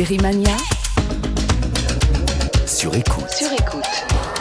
Série Mania. Sur écoute. Sur écoute.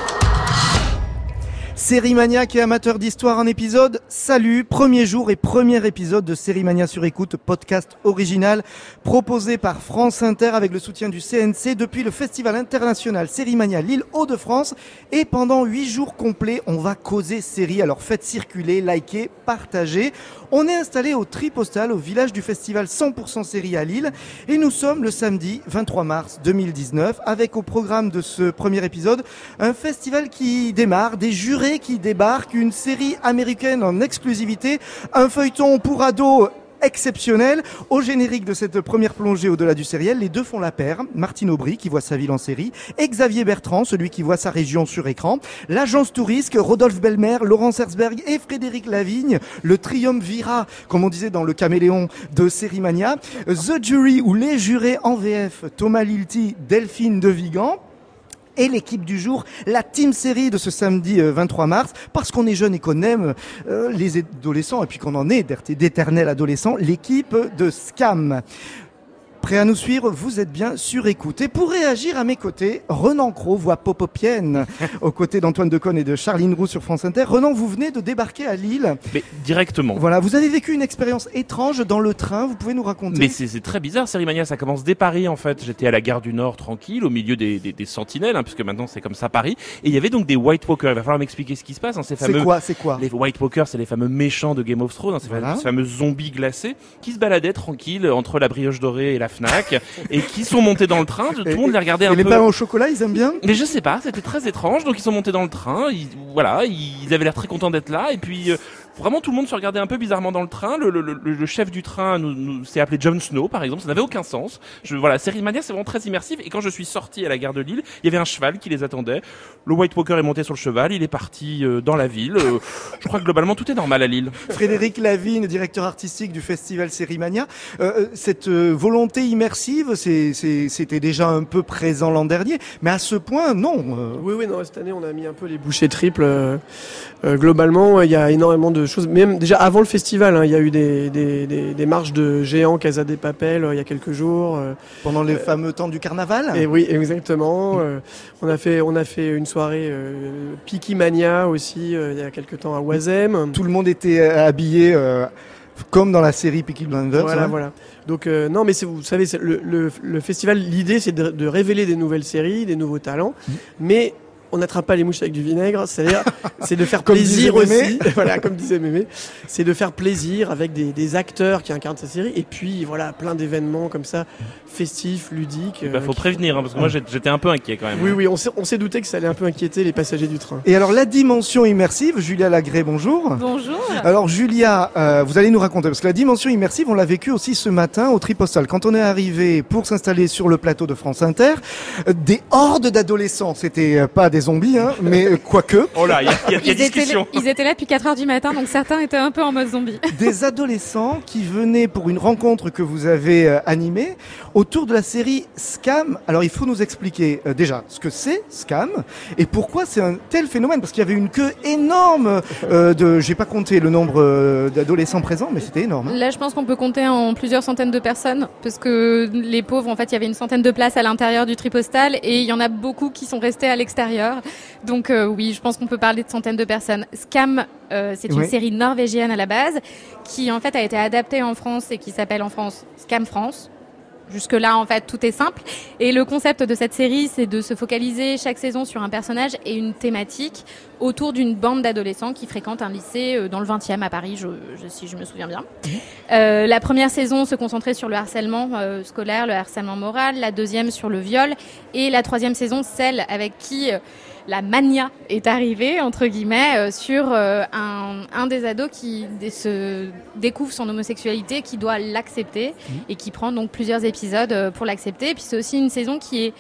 Série maniaque et amateur d'histoire en épisode. Salut, premier jour et premier épisode de Série Mania sur écoute, podcast original proposé par France Inter avec le soutien du CNC depuis le Festival international Série Mania Lille Hauts-de-France. Et pendant huit jours complets, on va causer série. Alors faites circuler, likez, partagez. On est installé au Tripostal, au village du festival 100% série à Lille. Et nous sommes le samedi 23 mars 2019 avec au programme de ce premier épisode un festival qui démarre, des jurés qui débarquent, une série américaine en exclusivité, un feuilleton pour ados exceptionnel. Au générique de cette première plongée au-delà du sériel, les deux font la paire. Martine Aubry, qui voit sa ville en série, et Xavier Bertrand, celui qui voit sa région sur écran. L'agence touriste, Rodolphe Belmer, Laurence Herzberg et Frédéric Lavigne. Le triumvirat, comme on disait dans le caméléon de Sérimania. The Jury, ou les jurés en VF, Thomas Lilti, Delphine De Vigan et l'équipe du jour, la team série de ce samedi 23 mars, parce qu'on est jeune et qu'on aime euh, les adolescents et puis qu'on en est d'éternels adolescents, l'équipe de Scam. Prêt à nous suivre Vous êtes bien sur écoute. Et pour réagir à mes côtés, Renan Cro, voix popopienne, aux côtés d'Antoine Deconne et de Charline Roux sur France Inter. Renan, vous venez de débarquer à Lille. Mais directement. Voilà, vous avez vécu une expérience étrange dans le train, vous pouvez nous raconter? Mais c'est très bizarre, Sérimania, ça commence dès Paris en fait. J'étais à la gare du Nord tranquille, au milieu des, des, des sentinelles, hein, puisque maintenant c'est comme ça Paris. Et il y avait donc des White Walkers. Il va falloir m'expliquer ce qui se passe. Hein, ces fameux. C'est quoi C'est quoi? Les White Walkers, c'est les fameux méchants de Game of Thrones, hein, ces, Voilà. fameux, ces fameux zombies glacés qui se baladaient tranquilles entre la brioche dorée et la Fnac et qui sont montés dans le train. Tout le monde les regardait un Et les peu. pains au chocolat, ils aiment bien? Mais je sais pas, c'était très étrange. Donc ils sont montés dans le train, ils, voilà, ils avaient l'air très contents d'être là. Et puis euh, vraiment tout le monde se regardait un peu bizarrement dans le train. Le, le, le, le chef du train nous, nous s'est appelé Jon Snow, par exemple. Ça n'avait aucun sens. Je, voilà, Série Mania, c'est vraiment très immersif. Et quand je suis sorti à la gare de Lille, il y avait un cheval qui les attendait. Le White Walker est monté sur le cheval, il est parti euh, dans la ville. Euh, je crois que globalement tout est normal à Lille. Frédéric Lavigne, directeur artistique du festival Sérimania. Euh, cette euh, volonté immersive, c'est- c'est- c'était déjà un peu présent l'an dernier, mais à ce point, non. euh, Oui, oui, non, cette année, on a mis un peu les bouchées triples. euh, euh, globalement, il y a énormément de choses. Même déjà avant le festival, hein, il y a eu des, des, des, des marches de géants Casa des Papel euh, il y a quelques jours. euh, pendant les fameux temps du carnaval. et oui, exactement. euh, on a fait, on a fait une soirée euh, Piki Mania aussi euh, il y a quelques temps à Oisem. Tout le monde était euh, habillé euh, comme dans la série Peaky Blinders. Voilà, hein. voilà. Donc euh, non, mais vous savez, le, le, le festival, l'idée, c'est de, de révéler des nouvelles séries, des nouveaux talents, Mmh. mais on n'attrape pas les mouches avec du vinaigre. C'est-à-dire, c'est de faire Comme plaisir aussi. voilà, comme disait Mémé, c'est de faire plaisir avec des, des acteurs qui incarnent sa série, et puis voilà, plein d'événements comme ça, festifs, ludiques. Bah, euh, faut qui- prévenir, hein, parce que moi j'étais un peu inquiet quand même. Oui, oui, on s'est, douté que ça allait un peu inquiéter les passagers du train. Et alors la dimension immersive, Julia Lagré, bonjour. Bonjour. Alors Julia, euh, vous allez nous raconter, parce que la dimension immersive, on l'a vécu aussi ce matin au Tripostal. Quand on est arrivé pour s'installer sur le plateau de France Inter, euh, des hordes d'adolescents, c'était euh, pas des zombies, hein, mais quoique, Oh là, il y a, y a- il y a Ils étaient, discussion. ils étaient là depuis 4 heures du matin, donc certains étaient un peu en mode zombie. des adolescents qui venaient pour une rencontre que vous avez euh, animée autour de la série Scam. Alors il faut nous expliquer euh, déjà ce que c'est Scam et pourquoi c'est un tel phénomène parce qu'il y avait une queue énorme euh, de j'ai pas compté le nombre euh, d'adolescents présents mais c'était énorme. hein. Là, je pense qu'on peut compter en plusieurs centaines de personnes, parce que les pauvres, en fait, il y avait une centaine de places à l'intérieur du tripostal, et il y en a beaucoup qui sont restés à l'extérieur. Donc euh, oui, je pense qu'on peut parler de centaines de personnes. Scam, euh, c'est une Oui. série norvégienne à la base, qui en fait a été adaptée en France et qui s'appelle en France Scam France. Jusque-là, en fait, tout est simple. Et le concept de cette série, c'est de se focaliser chaque saison sur un personnage et une thématique autour d'une bande d'adolescents qui fréquentent un lycée euh, dans le 20e à Paris, je, je- si je me souviens bien. Euh, la première saison se concentrait sur le harcèlement euh, scolaire, le harcèlement moral, la deuxième sur le viol, et la troisième saison, celle avec qui euh, la mania est arrivée, entre guillemets, euh, sur euh, un, un des ados qui se découvre son homosexualité, qui doit l'accepter, et qui prend donc plusieurs épisodes euh, pour l'accepter. Puis c'est aussi une saison qui est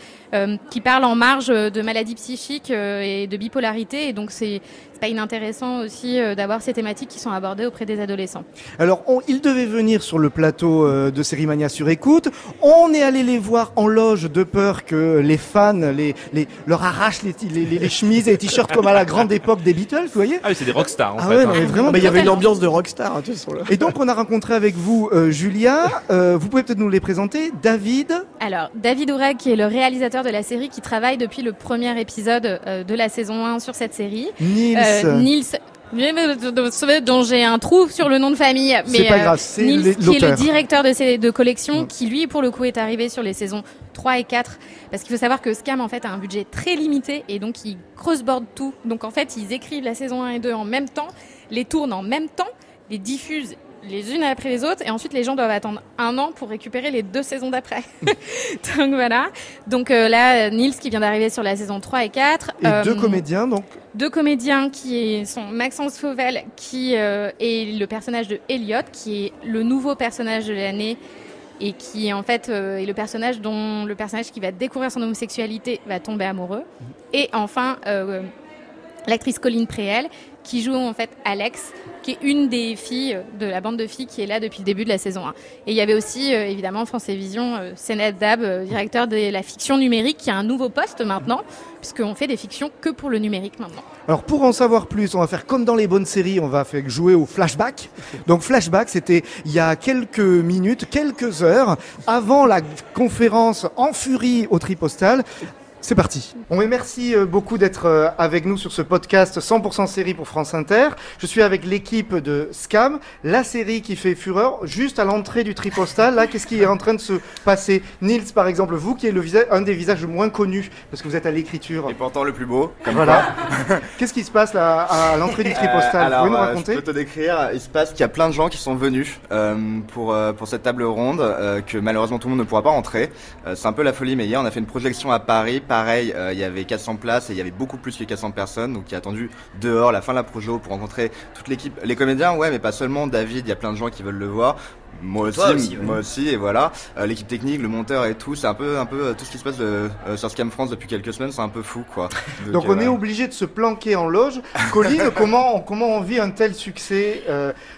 qui parle en marge de maladies psychiques euh, et de bipolarité, et donc c'est pas inintéressant aussi euh, d'avoir ces thématiques qui sont abordées auprès des adolescents. Alors on, ils devaient venir sur le plateau euh, de Sérimania sur écoute. On est allé les voir en loge de peur que les fans les, les, leur arrachent les, les, les- les chemises et les t-shirts comme à la grande époque des Beatles, vous voyez Ah oui, c'est des rockstars en Ah fait. ouais, hein. non, mais vraiment. Ah bah, il y avait une ambiance de rockstar, hein. Et donc on a rencontré avec vous euh, Julia. Euh, vous pouvez peut-être nous les présenter. David, Alors, David Oureg, qui est le réalisateur de la série, qui travaille depuis le premier épisode euh, de la saison 1 sur cette série. Nils. Euh, Nils dont j'ai un trou sur le nom de famille. Mais pas euh, grave, Nils, qui est le directeur de, ces, Mm. qui lui, pour le coup, est arrivé sur les saisons 3 et 4. Parce qu'il faut savoir que Scam, en fait, a un budget très limité et donc ils crossboard tout. Donc, en fait, ils écrivent la saison 1 et 2 en même temps, les tournent en même temps, les diffusent les unes après les autres et ensuite les gens doivent attendre un an pour récupérer les deux saisons d'après. donc voilà. Donc euh, là, Nils qui vient d'arriver sur la saison 3 et 4. Et Euh, deux comédiens, donc deux comédiens qui sont Maxence Fauvel qui euh, est le personnage de Elliot qui est le nouveau personnage de l'année et qui en fait euh, est le personnage dont le personnage qui va découvrir son homosexualité va tomber amoureux et enfin euh, l'actrice Colline Préel qui joue en fait Alex qui est une des filles de la bande de filles qui est là depuis le début de la saison 1 et il y avait aussi euh, évidemment France Télévisions euh, Sénat Dab euh, directeur de la fiction numérique qui a un nouveau poste maintenant puisqu'on fait des fictions que pour le numérique maintenant Alors pour en savoir plus, on va faire comme dans les bonnes séries, on va jouer au flashback. Donc flashback, c'était il y a quelques minutes, quelques heures avant la conférence en furie au Tripostal. C'est parti. On merci euh, beaucoup d'être euh, avec nous sur ce podcast 100% série pour France Inter. Je suis avec l'équipe de Scam, la série qui fait fureur, juste à l'entrée du Tripostal. Là, qu'est-ce qui est en train de se passer? Nils, par exemple, vous qui est le visage, un des visages moins connus, parce que vous êtes à l'écriture. Et pourtant le plus beau. Comme Voilà. Qu'est-ce qui se passe là à l'entrée du Euh, Tripostal? Vous alors, pouvez nous euh, raconter? je peux te décrire. Il se passe qu'il y a plein de gens qui sont venus euh, pour euh, pour cette table ronde, euh, que malheureusement tout le monde ne pourra pas rentrer. Euh, c'est un peu la folie, mais hier on a fait une projection à Paris. Pareil, euh, il y avait 400 places et il y avait beaucoup plus que 400 personnes, donc qui a attendu dehors la fin de la projo pour rencontrer toute l'équipe. Les comédiens, ouais, mais pas seulement. David, il y a plein de gens qui veulent le voir. Moi aussi, moi aussi, et voilà. Euh, L'équipe technique, le monteur et tout, c'est un peu, un peu euh, tout ce qui se passe euh, sur Scam France depuis quelques semaines, c'est un peu fou, quoi. Donc on est obligé de se planquer en loge. Colline, comment, comment on vit un tel succès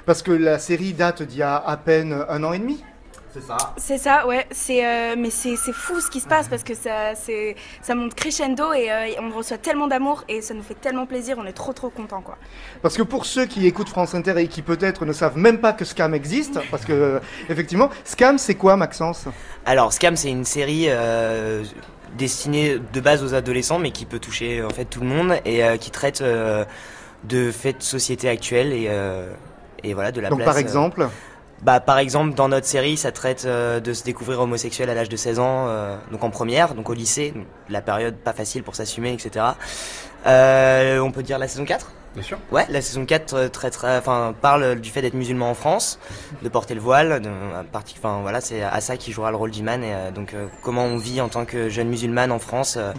Parce que la série date d'il y a à peine un an et demi? C'est ça. C'est ça, ouais. C'est, euh, mais c'est, c'est fou ce qui se passe parce que ça, c'est, ça monte crescendo et euh, on reçoit tellement d'amour et ça nous fait tellement plaisir. On est trop trop contents, quoi. Parce que pour ceux qui écoutent France Inter et qui peut-être ne savent même pas que Scam existe, parce que euh, effectivement, Scam c'est quoi Maxence? Alors, Scam, c'est une série euh, destinée de base aux adolescents, mais qui peut toucher en fait tout le monde et euh, qui traite euh, de faits de société actuels et, euh, et voilà de la Donc place. par euh, exemple, bah, par exemple, dans notre série, ça traite euh, de se découvrir homosexuel à l'âge de 16 ans, euh, donc en première, donc au lycée, donc la période pas facile pour s'assumer, etc. Euh, on peut dire la saison 4 Bien sûr. Ouais, la saison 4 euh, traitera, enfin, parle du fait d'être musulman en France, de porter le voile, de, à enfin, voilà, c'est Assa qui jouera le rôle d'Iman, et euh, donc euh, comment on vit en tant que jeune musulmane en France, euh,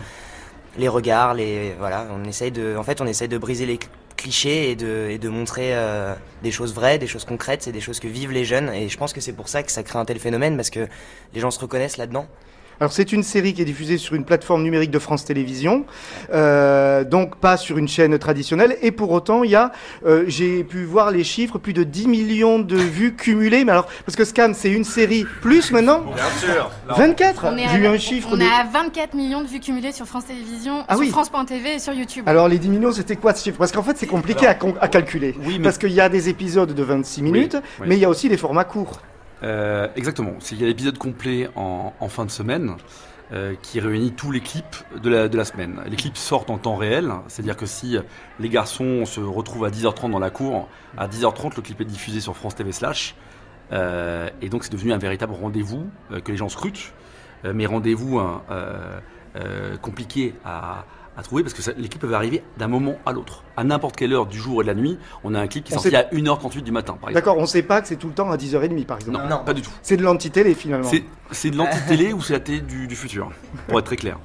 les regards, les, voilà, on essaye de, en fait, on essaye de briser les clichés et de, montrer euh, des choses vraies, des choses concrètes, c'est des choses que vivent les jeunes, et je pense que c'est pour ça que ça crée un tel phénomène, parce que les gens se reconnaissent là-dedans. Alors c'est une série qui est diffusée sur une plateforme numérique de France Télévisions, euh, donc pas sur une chaîne traditionnelle. Et pour autant, il y a, euh, j'ai pu voir les chiffres, plus de 10 millions de vues cumulées. Mais alors, parce que Scam c'est une série plus maintenant, Bien sûr. 24. On est J'ai eu à- un chiffre On de. est à 24 millions de vues cumulées sur France Télévisions, Ah sur oui. France.tv et sur YouTube. Alors les 10 millions, c'était quoi ce chiffre? Parce qu'en fait, c'est compliqué à, con- à calculer. Oui, mais Parce qu'il y a des épisodes de 26 minutes, oui. mais il y a aussi des formats courts. Euh, exactement. Qu'il y a l'épisode complet en, fin de semaine euh, qui réunit tous les clips de la, semaine. Les clips sortent en temps réel, c'est-à-dire que si les garçons se retrouvent à 10h30 dans la cour, à 10h30 le clip est diffusé sur France TV slash. Euh, et donc c'est devenu un véritable rendez-vous que les gens scrutent, mais rendez-vous hein, compliqué à, à trouver parce que ça- les clips peuvent arriver d'un moment à l'autre. À n'importe quelle heure du jour et de la nuit, on a un clip qui est sorti sait- à 1h38 du matin par exemple. D'accord, on ne sait pas que c'est tout le temps à 10h30 par exemple. Non, Non. pas du tout. C'est de l'anti-télé finalement. C'est, c'est de l'anti-télé ou c'est la télé du, du futur Pour être très clair.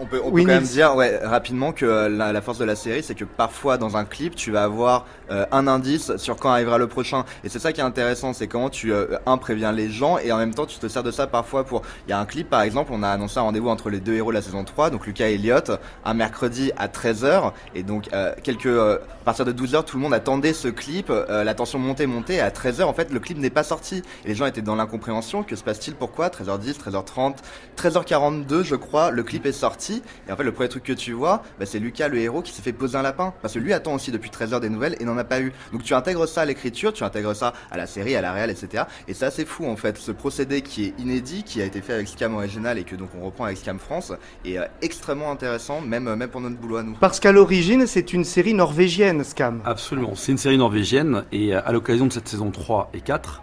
On peut, on peut quand même dire ouais, rapidement que euh, la, la force de la série, c'est que parfois dans un clip, tu vas avoir euh, un indice sur quand arrivera le prochain. Et c'est ça qui est intéressant, c'est comment tu, euh, un, préviens les gens et en même temps, tu te sers de ça parfois pour... Il y a un clip, par exemple, on a annoncé un rendez-vous entre les deux héros de la saison 3, donc Lucas et Elliot, un mercredi à 13h. Et donc, euh, quelques, euh, à partir de 12h, tout le monde attendait ce clip, euh, la tension montait, montait. Et à 13h, en fait, le clip n'est pas sorti. Et les gens étaient dans l'incompréhension. Que se passe-t-il Pourquoi? 13h10, 13h30, 13h42, je crois, le clip est sorti. Et en fait, le premier truc que tu vois, bah, c'est Lucas, le héros, qui s'est fait poser un lapin. Parce que lui attend aussi depuis 13 heures des nouvelles et n'en a pas eu. Donc tu intègres ça à l'écriture, tu intègres ça à la série, à la réelle, etc. Et c'est assez fou en fait. Ce procédé qui est inédit, qui a été fait avec Scam original et que donc on reprend avec Scam France, est euh, extrêmement intéressant, même, euh, même pour notre boulot à nous. Parce qu'à l'origine, c'est une série norvégienne, Scam. Absolument, c'est une série norvégienne et euh, à l'occasion de cette saison 3 et 4,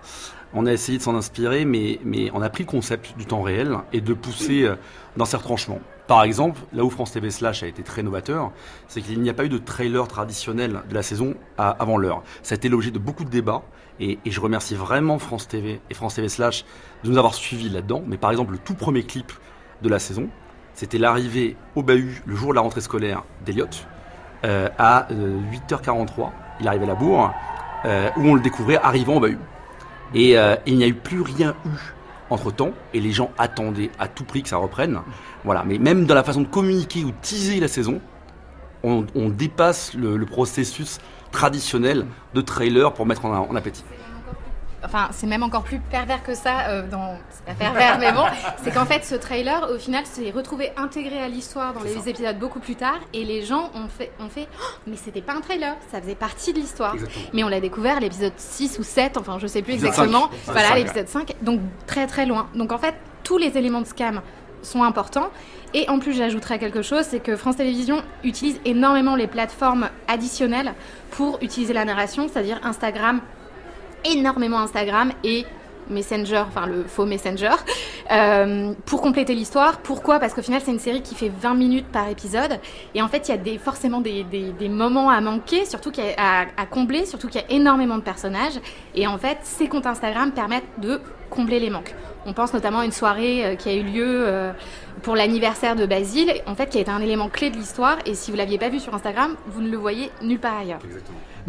on a essayé de s'en inspirer, mais, mais on a pris le concept du temps réel et de pousser dans ses retranchements. Par exemple, là où France TV Slash a été très novateur, c'est qu'il n'y a pas eu de trailer traditionnel de la saison avant l'heure. Ça a été l'objet de beaucoup de débats et, je remercie vraiment France TV et France TV Slash de nous avoir suivis là-dedans. Mais par exemple, le tout premier clip de la saison, c'était l'arrivée au bahut le jour de la rentrée scolaire d'Eliott euh, à euh, 8h43. Il arrivait à la bourre euh, où on le découvrait arrivant au bahut. Et euh, il n'y a eu plus rien eu entre temps et les gens attendaient à tout prix que ça reprenne. Voilà, mais même dans la façon de communiquer ou teaser la saison, on, dépasse le, processus traditionnel de trailer pour mettre en appétit. Enfin, c'est même encore plus pervers que ça. euh, dans... C'est pas pervers, mais bon. C'est qu'en fait, ce trailer, au final, s'est retrouvé intégré à l'histoire dans les épisodes beaucoup plus tard. Et les gens ont fait, ont fait Oh, mais c'était pas un trailer, ça faisait partie de l'histoire. Mais on l'a découvert à l'épisode 6 ou 7, enfin, je sais plus exactement. 5. Voilà, l'épisode 5. Donc, très très loin. Donc, en fait, tous les éléments de scam sont importants. Et en plus, j'ajouterais quelque chose, c'est que France Télévisions utilise énormément les plateformes additionnelles pour utiliser la narration, c'est-à-dire Instagram, énormément Instagram et Messenger, enfin le faux Messenger, euh, pour compléter l'histoire. Pourquoi? Parce qu'au final, c'est une série qui fait 20 minutes par épisode. Et en fait, il y a forcément des, moments à manquer, surtout qu'il à, combler, surtout qu'il y a énormément de personnages. Et en fait, ces comptes Instagram permettent de combler les manques. On pense notamment à une soirée euh, qui a eu lieu euh, pour l'anniversaire de Basile, en fait, qui a été un élément clé de l'histoire. Et si vous l'aviez pas vu sur Instagram, vous ne le voyez nulle part ailleurs.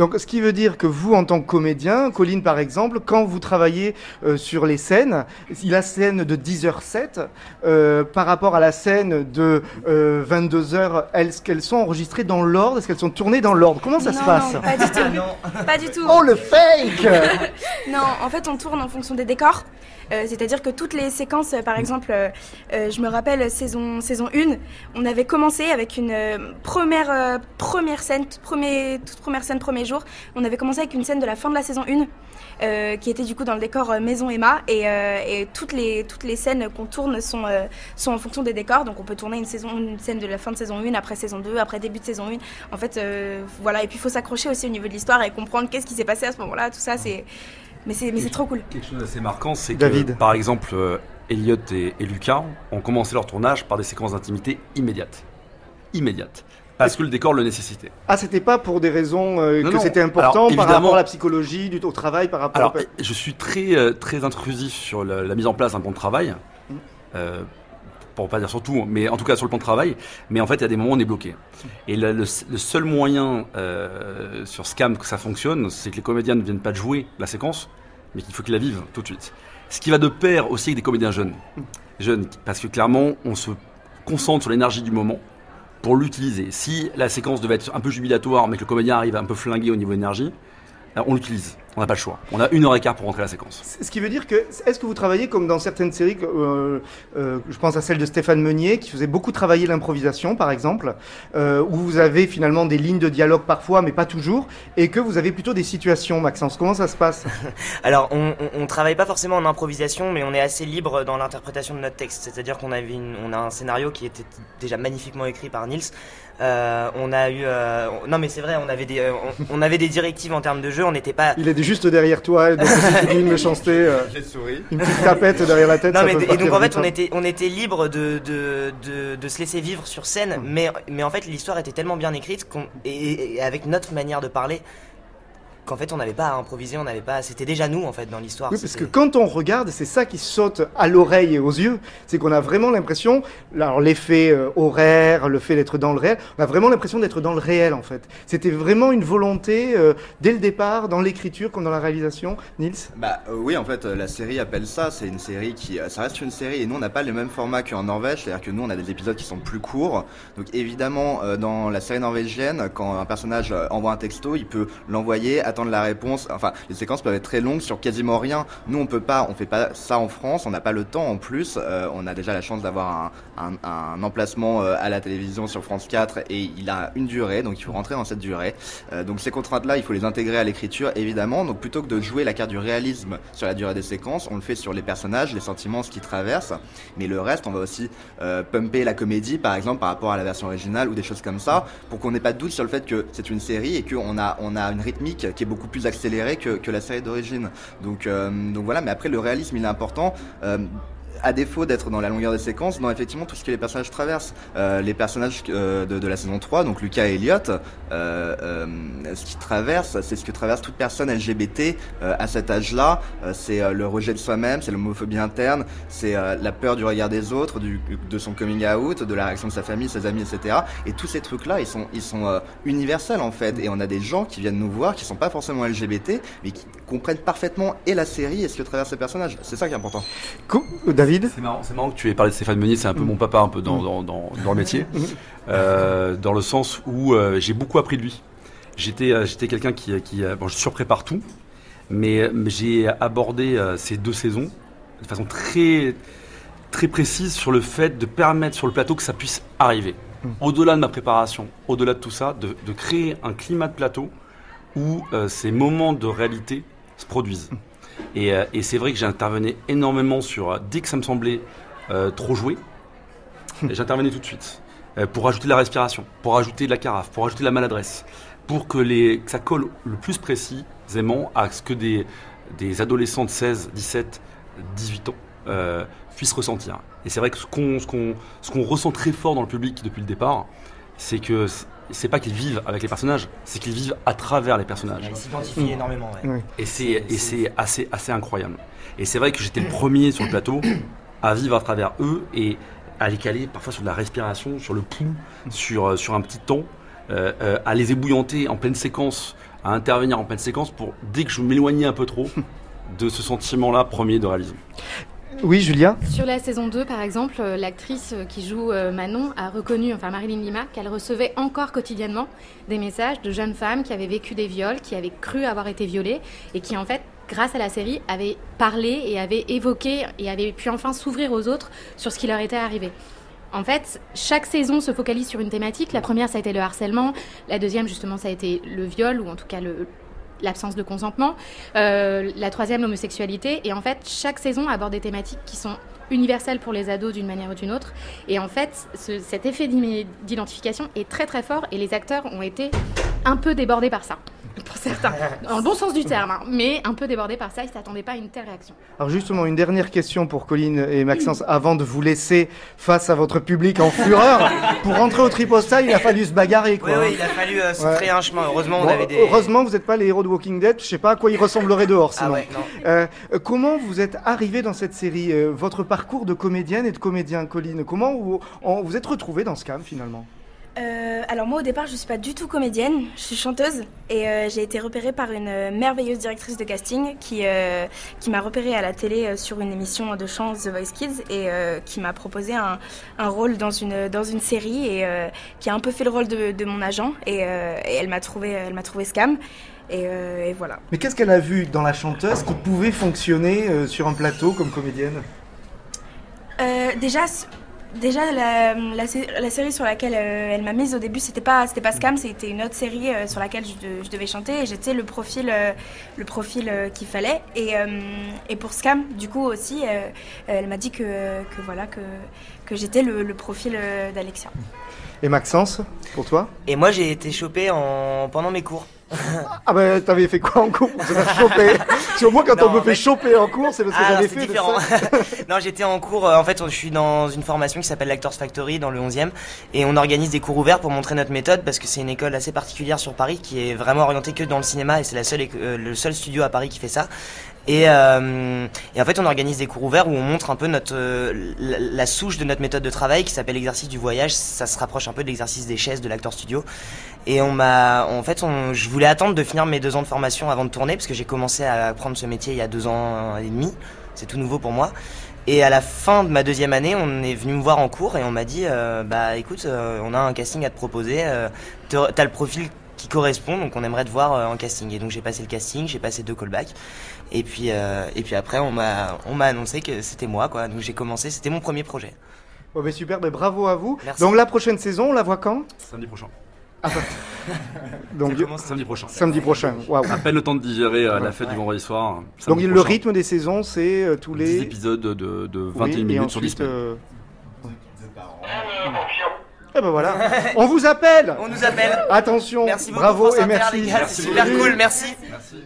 Donc, ce qui veut dire que vous, en tant que comédien, Colline par exemple, quand vous travaillez euh, sur les scènes, la scène de 10h07, euh, par rapport à la scène de euh, 22h, est-ce qu'elles sont enregistrées dans l'ordre Est-ce qu'elles sont tournées dans l'ordre? Comment ça se passe? non, pas du tout. Pas du tout. Oh, le fake Non, en fait, on tourne en fonction des décors. Euh, C'est-à-dire que toutes les séquences, euh, par exemple, euh, je me rappelle saison saison 1, on avait commencé avec une première première scène, toute, premier, toute première scène premier jour. On avait commencé avec une scène de la fin de la saison 1. euh, qui était du coup dans le décor Maison Emma. Et, et toutes les toutes les scènes qu'on tourne sont sont en fonction des décors. Donc on peut tourner une saison une scène de la fin de saison 1 après saison 2 après début de saison 1 en fait voilà. Et puis il faut s'accrocher aussi au niveau de l'histoire et comprendre qu'est-ce qui s'est passé à ce moment-là. Tout ça c'est mais c'est mais c'est trop cool Quelque chose d'assez marquant, c'est que, par exemple, euh, Elliot et, et Lucas ont commencé leur tournage par des séquences d'intimité immédiates. Immédiates. Parce que le décor le nécessitait. Ah, c'était pas pour des raisons euh, Non, que non. c'était important Alors, par rapport à la psychologie, du, au travail, par rapport Alors, au... je suis très, euh, très intrusif sur la, la mise en place d'un de travail. Euh, pour pas dire surtout, mais en tout cas sur le plan de travail. Mais en fait, il y a des moments où on est bloqué. Et le, seul moyen euh, sur Scam que ça fonctionne, c'est que les comédiens ne viennent pas de jouer la séquence, mais qu'il faut qu'ils la vivent tout de suite. Ce qui va de pair aussi avec des comédiens jeunes. Jeunes, parce que clairement, on se concentre sur l'énergie du moment pour l'utiliser. Si la séquence devait être un peu jubilatoire, mais que le comédien arrive un peu flingué au niveau énergie, on l'utilise. On n'a pas le choix. On a une heure et quart pour rentrer la séquence. Ce qui veut dire que, est-ce que vous travaillez comme dans certaines séries, euh, euh, je pense à celle de Stéphane Meunier, qui faisait beaucoup travailler l'improvisation, par exemple, euh, où vous avez finalement des lignes de dialogue parfois, mais pas toujours, et que vous avez plutôt des situations, Maxence. Comment ça se passe? Alors, on, on, on travaille pas forcément en improvisation, mais on est assez libre dans l'interprétation de notre texte. C'est-à-dire qu'on avait une- on a un scénario qui était déjà magnifiquement écrit par Nils. Euh, on a eu, euh, on- non mais c'est vrai, on avait des, euh, on, on avait des directives en termes de jeu. On n'était pas. Il est juste derrière toi, donc si tu dis une méchanceté, euh, J'ai souri. une petite tapette derrière la tête. Non ça mais peut et donc en fait on hein. était on était libre de de, de, de se laisser vivre sur scène mais mais en fait l'histoire était tellement bien écrite qu'on et, et avec notre manière de parler qu'en fait on n'avait pas à improviser on n'avait pas c'était déjà nous en fait dans l'histoire Oui, parce que quand on regarde, c'est ça qui saute à l'oreille et aux yeux, c'est qu'on a vraiment l'impression, alors l'effet euh, horaire, le fait d'être dans le réel, on a vraiment l'impression d'être dans le réel en fait. C'était vraiment une volonté euh, dès le départ, dans l'écriture comme dans la réalisation. Nils? Bah euh, oui, en fait, euh, la série appelle ça. C'est une série qui, euh, ça reste une série et nous on n'a pas le même format qu'en Norvège, c'est-à-dire que nous on a des épisodes qui sont plus courts. Donc évidemment, euh, dans la série norvégienne, quand un personnage envoie un texto, il peut l'envoyer attendre la réponse. Enfin, les séquences peuvent être très longues sur quasiment rien. Nous, on peut pas, on fait pas ça en France. On n'a pas le temps en plus. Euh, on a déjà la chance d'avoir un, un, un, emplacement euh, à la télévision sur France 4 et il a une durée, donc il faut rentrer dans cette durée. Euh, donc ces contraintes-là, il faut les intégrer à l'écriture, évidemment. Donc plutôt que de jouer la carte du réalisme sur la durée des séquences, on le fait sur les personnages, les sentiments, ce qu'ils traversent. Mais le reste, on va aussi euh, pumper la comédie, par exemple, par rapport à la version originale ou des choses comme ça, pour qu'on n'ait pas de doute sur le fait que c'est une série et qu'on a, on a une rythmique qui est beaucoup plus accélérée que, que la série d'origine. Donc, euh, donc voilà, mais après le réalisme il est important. Euh, à défaut d'être dans la longueur des séquences, dans effectivement tout ce que les personnages traversent. Euh, les personnages euh, de, de, la saison 3, donc Lucas et Elliot, euh, euh ce qu'ils traversent, c'est ce que traverse toute personne LGBT euh, à cet âge-là. c'est le rejet de soi-même, c'est l'homophobie interne, c'est la peur du regard des autres, du, de son coming out, de la réaction de sa famille, ses amis, etc. Et tous ces trucs-là, ils sont, ils sont universels en fait. Et on a des gens qui viennent nous voir, qui sont pas forcément LGBT, mais qui comprennent parfaitement et la série et ce que traversent ces personnages. C'est ça qui est important. Cool. C'est marrant, que tu aies parlé de Stéphane Meunier, c'est un peu mon papa un peu dans, dans, dans, dans le métier, euh, dans le sens où euh, j'ai beaucoup appris de lui. J'étais euh, j'étais quelqu'un qui, qui bon, je surprépare tout, mais, mais j'ai abordé ces deux saisons de façon très très précise sur le fait de permettre sur le plateau que ça puisse arriver. Au-delà de ma préparation, au-delà de tout ça, de, de créer un climat de plateau où ces moments de réalité se produisent. Et, euh, et c'est vrai que j'intervenais énormément sur, euh, dès que ça me semblait euh, trop joué, j'intervenais tout de suite. Pour ajouter de la respiration, pour ajouter de la carafe, pour ajouter de la maladresse, pour que, les, que ça colle le plus précisément à ce que des, des adolescents de 16, 17, 18 ans euh, puissent ressentir. Et c'est vrai que qu'on ce qu'on ressent très fort dans le public depuis le départ, c'est que c'est pas qu'ils vivent avec les personnages, c'est qu'ils vivent à travers les personnages. Ils s'identifient énormément. Ouais. Oui. Et c'est et c'est assez assez incroyable. Et c'est vrai que j'étais le premier sur le plateau à vivre à travers eux et à les caler parfois sur de la respiration, sur le pouls, sur euh, sur un petit temps, euh, euh, à les ébouillanter en pleine séquence, à intervenir en pleine séquence pour dès que je m'éloignais un peu trop de ce sentiment-là premier de réalisme. Oui, Julia Sur la saison 2, par exemple, euh, l'actrice euh, qui joue euh, Manon a reconnu, enfin Marilyn Lima, qu'elle recevait encore quotidiennement des messages de jeunes femmes qui avaient vécu des viols, qui avaient cru avoir été violées et qui, en fait, grâce à la série, avaient parlé et avaient évoqué et avaient pu enfin s'ouvrir aux autres sur ce qui leur était arrivé. En fait, chaque saison se focalise sur une thématique. La première, ça a été le harcèlement. La deuxième, justement, ça a été le viol, ou en tout cas le, l'absence de consentement. Euh, la troisième, l'homosexualité. Et en fait, chaque saison aborde des thématiques qui sont universelles pour les ados d'une manière ou d'une autre. Et en fait, ce, cet effet d'identification est très très fort et les acteurs ont été un peu débordés par ça. Pour certains, dans le bon sens du terme, hein, mais un peu débordés par ça, ils ne s'attendaient pas à une telle réaction. Alors justement, une dernière question pour Colline et Maxence, avant de vous laisser face à votre public en fureur. pour rentrer au tripostal, il a fallu se bagarrer, quoi. Oui, oui, il a fallu euh, se Ouais. créer un chemin. Heureusement, on Bon, avait des. Heureusement, vous n'êtes pas les héros de Walking Dead. Je sais pas à quoi ils ressembleraient dehors, Ah sinon. ouais, non. Euh, euh, comment vous êtes arrivé dans cette série Votre parcours de comédienne et de comédien, Colline? Comment vous en- vous êtes retrouvé dans ce cam finalement? Euh, alors moi au départ je suis pas du tout comédienne, je suis chanteuse et euh, j'ai été repérée par une euh, merveilleuse directrice de casting qui, qui m'a repérée à la télé sur une émission de chant The Voice Kids et qui m'a proposé un, un rôle dans une, dans une série et qui a un peu fait le rôle de, de mon agent et, et elle m'a trouvé, elle m'a trouvé Scam et, et voilà. Mais qu'est-ce qu'elle a vu dans la chanteuse qui pouvait fonctionner sur un plateau comme comédienne? Déjà, déjà la, la, sé- la série sur laquelle euh, elle m'a mise au début, c'était pas, c'était pas Scam, c'était une autre série euh, sur laquelle je, de- je devais chanter et j'étais le profil, euh, le profil euh, qu'il fallait. Et, euh, et pour Scam, du coup aussi, euh, elle m'a dit que, que voilà que, que j'étais le, le profil euh, d'Alexia. Et Maxence, pour toi? Et moi, j'ai été chopé en... pendant mes cours. Ah bah t'avais fait quoi en cours choper? Parce qu'au moins quand Non, on me fait fait- choper en cours, c'est parce que Ah, j'avais fait différent. non, j'étais en cours. euh, En fait, je suis dans une formation qui s'appelle l'Actors Factory dans le 11e. Et on organise des cours ouverts pour montrer notre méthode parce que c'est une école assez particulière sur Paris qui est vraiment orientée que dans le cinéma et c'est la seule, euh, le seul studio à Paris qui fait ça. Et, euh, et en fait, on organise des cours ouverts où on montre un peu notre euh, la, souche de notre méthode de travail qui s'appelle l'exercice du voyage. Ça se rapproche un peu de l'exercice des chaises de l'acteur studio. Et en fait, je voulais attendre de finir mes deux ans de formation avant de tourner parce que j'ai commencé à apprendre ce métier il y a deux ans et demi. C'est tout nouveau pour moi. Et à la fin de ma deuxième année, on est venu me voir en cours et on m'a dit, euh, bah écoute, on a un casting à te proposer. T'as le profil qui correspond. Donc on aimerait te voir en casting. Et donc j'ai passé le casting, j'ai passé deux callbacks. Et puis euh, et puis après on m'a on m'a annoncé que c'était moi quoi. Donc j'ai commencé, c'était mon premier projet. Bon, ben super, ben bravo à vous. Merci. Donc la prochaine saison, on la voit quand? Samedi prochain. Donc Ça commence Samedi prochain. samedi prochain. Waouh. À peine le temps de digérer euh, la Ouais. fête du Ouais. vendredi soir. Donc Samedi le rythme des saisons, c'est euh, tous 10 les épisodes de, de 21 Oui, et minutes sur 10 ensuite, semaines. euh, Eh ben voilà, on vous appelle. On nous appelle. Attention, Merci beaucoup bravo et merci. c'est super cool, merci.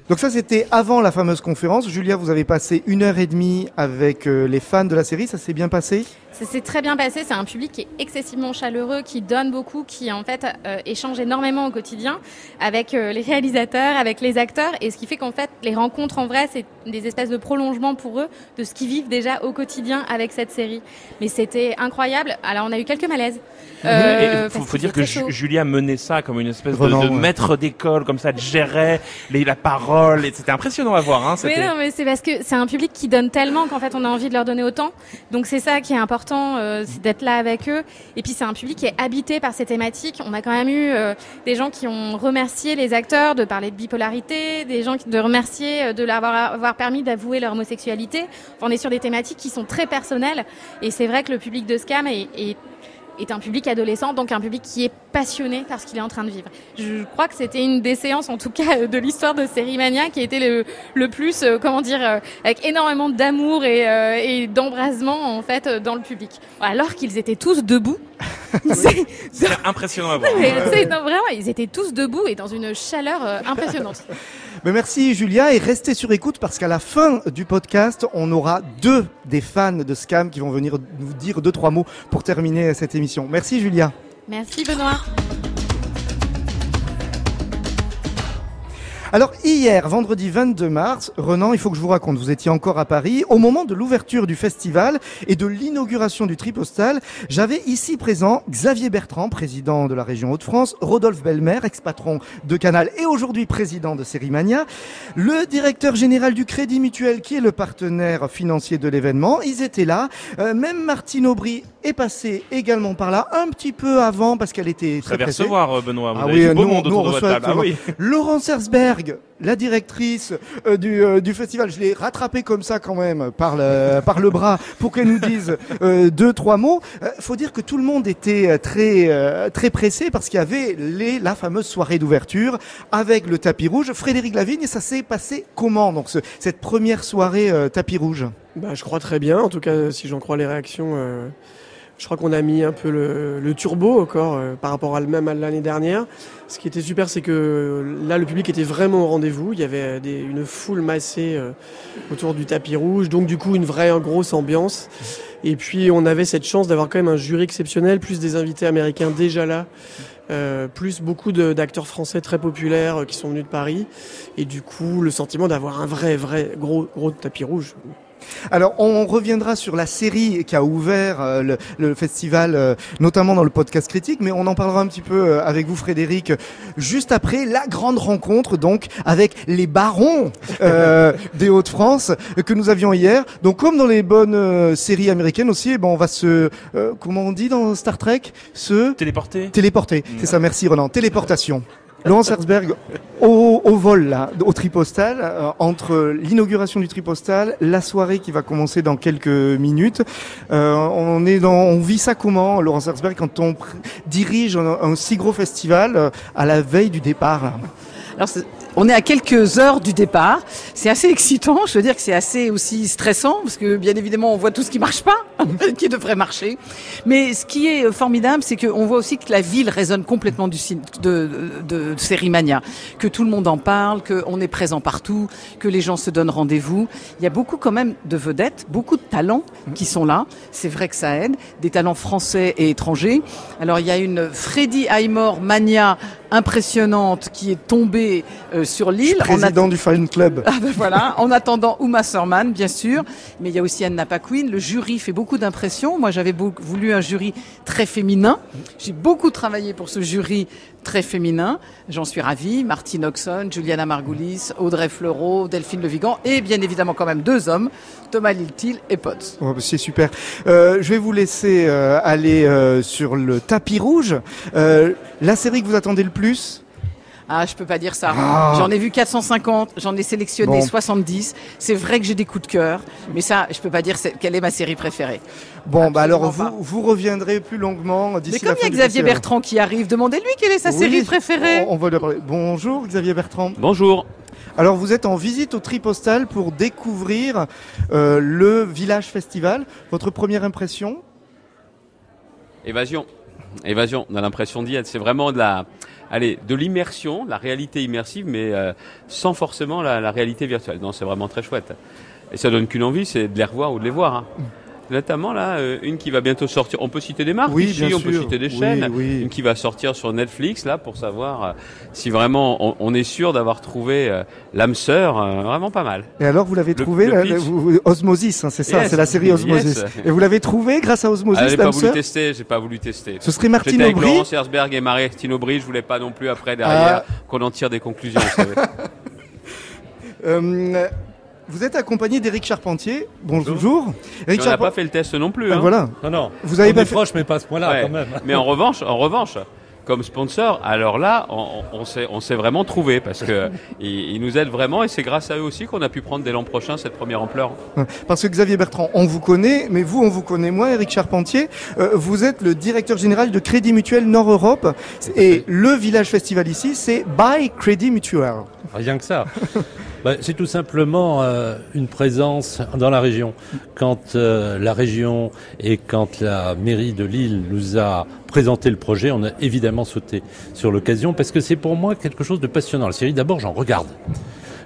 Donc ça c'était avant la fameuse conférence. Julia, vous avez passé une heure et demie avec euh, les fans de la série, ça s'est bien passé? Ça s'est très bien passé. C'est un public qui est excessivement chaleureux, qui donne beaucoup, qui en fait euh, échange énormément au quotidien avec euh, les réalisateurs, avec les acteurs, et ce qui fait qu'en fait les rencontres en vrai, c'est des espèces de prolongements pour eux de ce qu'ils vivent déjà au quotidien avec cette série. Mais c'était incroyable. Alors on a eu quelques malaises. Euh, faut, dire que. Julia menait ça comme une espèce de, Renan, de ouais. maître d'école, comme ça, elle gérait les, la parole, et c'était impressionnant à voir. Hein, Mais c'était- non, mais c'est parce que c'est un public qui donne tellement qu'en fait on a envie de leur donner autant. Donc c'est ça qui est important, euh, c'est d'être là avec eux. Et puis c'est un public qui est habité par ces thématiques. On a quand même eu euh, des gens qui ont remercié les acteurs de parler de bipolarité, des gens qui de remercier euh, de leur avoir, avoir permis d'avouer leur homosexualité. Enfin, on est sur des thématiques qui sont très personnelles. Et c'est vrai que le public de Scam est, est est un public adolescent, donc un public qui est passionné par ce qu'il est en train de vivre. Je crois que c'était une des séances, en tout cas, de l'histoire de Série Mania qui été le, le plus, euh, comment dire, euh, avec énormément d'amour et, euh, et d'embrasement, en fait, euh, dans le public. Alors qu'ils étaient tous debout. C'est- C'était impressionnant à voir. mais, non, vraiment, ils étaient tous debout et dans une chaleur euh, impressionnante. Mais merci Julia et restez sur écoute parce qu'à la fin du podcast, on aura deux des fans de Scam qui vont venir nous dire deux trois mots pour terminer cette émission. Merci Julia. Merci Benoît. Alors hier, vendredi 22 mars, Renan, il faut que je vous raconte, vous étiez encore à Paris. Au moment de l'ouverture du festival et de l'inauguration du Tripostal, j'avais ici présent Xavier Bertrand, président de la région Hauts-de-France, Rodolphe Belmer, ex-patron de Canal et aujourd'hui président de Sérimania, le directeur général du Crédit Mutuel qui est le partenaire financier de l'événement. Ils étaient là. Euh, même Martine Aubry est passée également par là un petit peu avant parce qu'elle était Vous très pressée. recevoir, euh, Benoît. Vous Ah avez oui, du beau nous, monde nous, on autour de votre reçoit table. Ah oui. Laurence Herzberg, la directrice euh, du, euh, du festival, je l'ai rattrapée comme ça quand même par le, par le bras pour qu'elle nous dise euh, deux trois mots. Euh, faut dire que tout le monde était très euh, très pressé parce qu'il y avait les, la fameuse soirée d'ouverture avec le tapis rouge. Frédéric Lavigne, et ça s'est passé comment donc ce- cette première soirée euh, tapis rouge? Bah, je crois très bien. En tout cas, si j'en crois les réactions, euh, je crois qu'on a mis un peu le, turbo encore euh, par rapport à même à l'année dernière. Ce qui était super, c'est que euh, là, le public était vraiment au rendez-vous. Il y avait des- une foule massée euh, autour du tapis rouge, donc du coup une vraie grosse ambiance. Et puis on avait cette chance d'avoir quand même un jury exceptionnel, plus des invités américains déjà là. euh, plus beaucoup d'acteurs français très populaires euh, qui sont venus de Paris et du coup le sentiment d'avoir un vrai vrai gros gros tapis rouge Alors, on reviendra sur la série qui a ouvert euh, le, le festival, euh, notamment dans le podcast critique, mais on en parlera un petit peu euh, avec vous, Frédéric, juste après la grande rencontre, donc, avec les barons euh, des Hauts-de-France que nous avions hier. Donc, comme dans les bonnes euh, séries américaines aussi, eh ben, on va se, euh, comment on dit dans Star Trek, se Téléporté téléporter. C'est ça, merci Ronan. Téléportation. Laurence Herzberg, au, vol, là, au tripostal, euh, entre l'inauguration du tripostal, la soirée qui va commencer dans quelques minutes. Euh, on est dans, on vit ça comment, Laurence Herzberg, quand on dirige un, un si gros festival euh, à la veille du départ on est à quelques heures du départ. C'est assez excitant. Je veux dire que c'est assez aussi stressant parce que bien évidemment, on voit tout ce qui marche pas, qui devrait marcher. Mais ce qui est formidable, c'est qu'on voit aussi que la ville résonne complètement du de, de, de Sérimania, que tout le monde en parle, qu'on est présent partout, que les gens se donnent rendez-vous. Il y a beaucoup quand même de vedettes, beaucoup de talents qui sont là. C'est vrai que ça aide, des talents français et étrangers. Alors il y a une Freddy Highmore mania impressionnante qui est tombée euh, sur l'île. En président du fan club. ah ben voilà, en attendant Uma Thurman, bien sûr, mais il y a aussi Anna Paquin. Le jury fait beaucoup d'impression. Moi, j'avais voulu un jury très féminin. J'ai beaucoup travaillé pour ce jury très féminin. J'en suis ravie. Martine Oxon, Juliana Margulis, Audrey Fleurot, Delphine Levigan et bien évidemment quand même deux hommes, Thomas Liltil et Potts. Oh, bah, c'est super. Euh, je vais vous laisser euh, aller euh, sur le tapis rouge. La série que vous attendez le plus? Ah, je peux pas dire ça. Ah. J'en ai vu 450, j'en ai sélectionné Bon. 70. C'est vrai que j'ai des coups de cœur, mais ça, je peux pas dire c'est- quelle est ma série préférée. Bon, bah alors vous, vous reviendrez plus longuement Mais d'ici comme la il y a Xavier. Bertrand qui arrive, demandez-lui quelle est sa Oui, série préférée. On, on va lui parler. Bonjour Xavier Bertrand. Bonjour. Alors vous êtes en visite au Tripostal pour découvrir euh, le Village Festival. Votre première impression? Évasion. Évasion, on a l'impression d'y être. C'est vraiment de la, allez, de l'immersion, la réalité immersive, mais euh, sans forcément la, la réalité virtuelle. Non, c'est vraiment très chouette. Et ça donne qu'une envie, c'est de les revoir ou de les voir. hein. Notamment là, euh, une qui va bientôt sortir. On peut citer des marques Oui, ici, bien on peut citer des Oui, chaînes. oui. Une qui va sortir sur Netflix là pour savoir euh, si vraiment on, on est sûr d'avoir trouvé euh, l'âme sœur, vraiment pas mal. Et alors vous l'avez trouvé le la- pitch. la- vous- Osmosis, hein, c'est ça, Yes. c'est la série Osmosis. Yes. Et vous l'avez trouvé grâce à Osmosis, Ah, j'ai pas voulu tester, j'ai pas voulu tester. Ce serait Martine J'étais avec Aubry. Laurence Herzberg et Marie-Christine Aubry, je voulais pas non plus après derrière Ah. qu'on en tire des conclusions. Euh, vous êtes accompagné d'Éric Charpentier. Bonjour. Mais Éric on n'a pas fait le test non plus. Ah, hein. voilà. Non, non. Vous avez on pas est fait- proche, mais pas à ce point-là Ouais. quand même. Mais en revanche, en revanche, comme sponsor, alors là, on, on s'est, on s'est vraiment trouvé parce que ils, ils nous aident vraiment et c'est grâce à eux aussi qu'on a pu prendre dès l'an prochain cette première ampleur. Parce que Xavier Bertrand, on vous connaît, mais vous, on vous connaît moins, Éric Charpentier. Euh, vous êtes le directeur général de Crédit Mutuel Nord-Europe. Et le village festival ici, c'est By Crédit Mutuel. Rien que ça. Bah, c'est tout simplement euh, une présence dans la région. Quand euh, la région et quand la mairie de Lille nous a présenté le projet, on a évidemment sauté sur l'occasion parce que c'est pour moi quelque chose de passionnant. La série, d'abord, j'en regarde.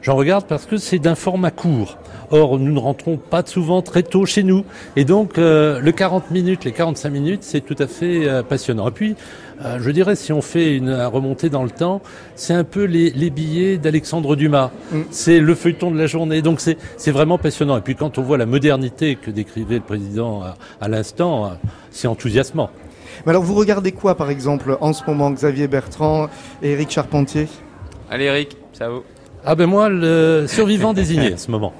J'en regarde parce que c'est d'un format court. Or, nous ne rentrons pas souvent très tôt chez nous. Et donc, euh, le 40 minutes, les 45 minutes, c'est tout à fait euh, passionnant. Et puis, euh, je dirais, si on fait une remontée dans le temps, c'est un peu les, les billets d'Alexandre Dumas. Mm. C'est le feuilleton de la journée. Donc, c'est c'est vraiment passionnant. Et puis, quand on voit la modernité que décrivait le président à, à l'instant, euh, c'est enthousiasmant. Mais alors, vous regardez quoi, par exemple, en ce moment, Xavier Bertrand et Éric Charpentier? Allez Eric, ça vous. Ah ben moi, le survivant désigné à ce moment.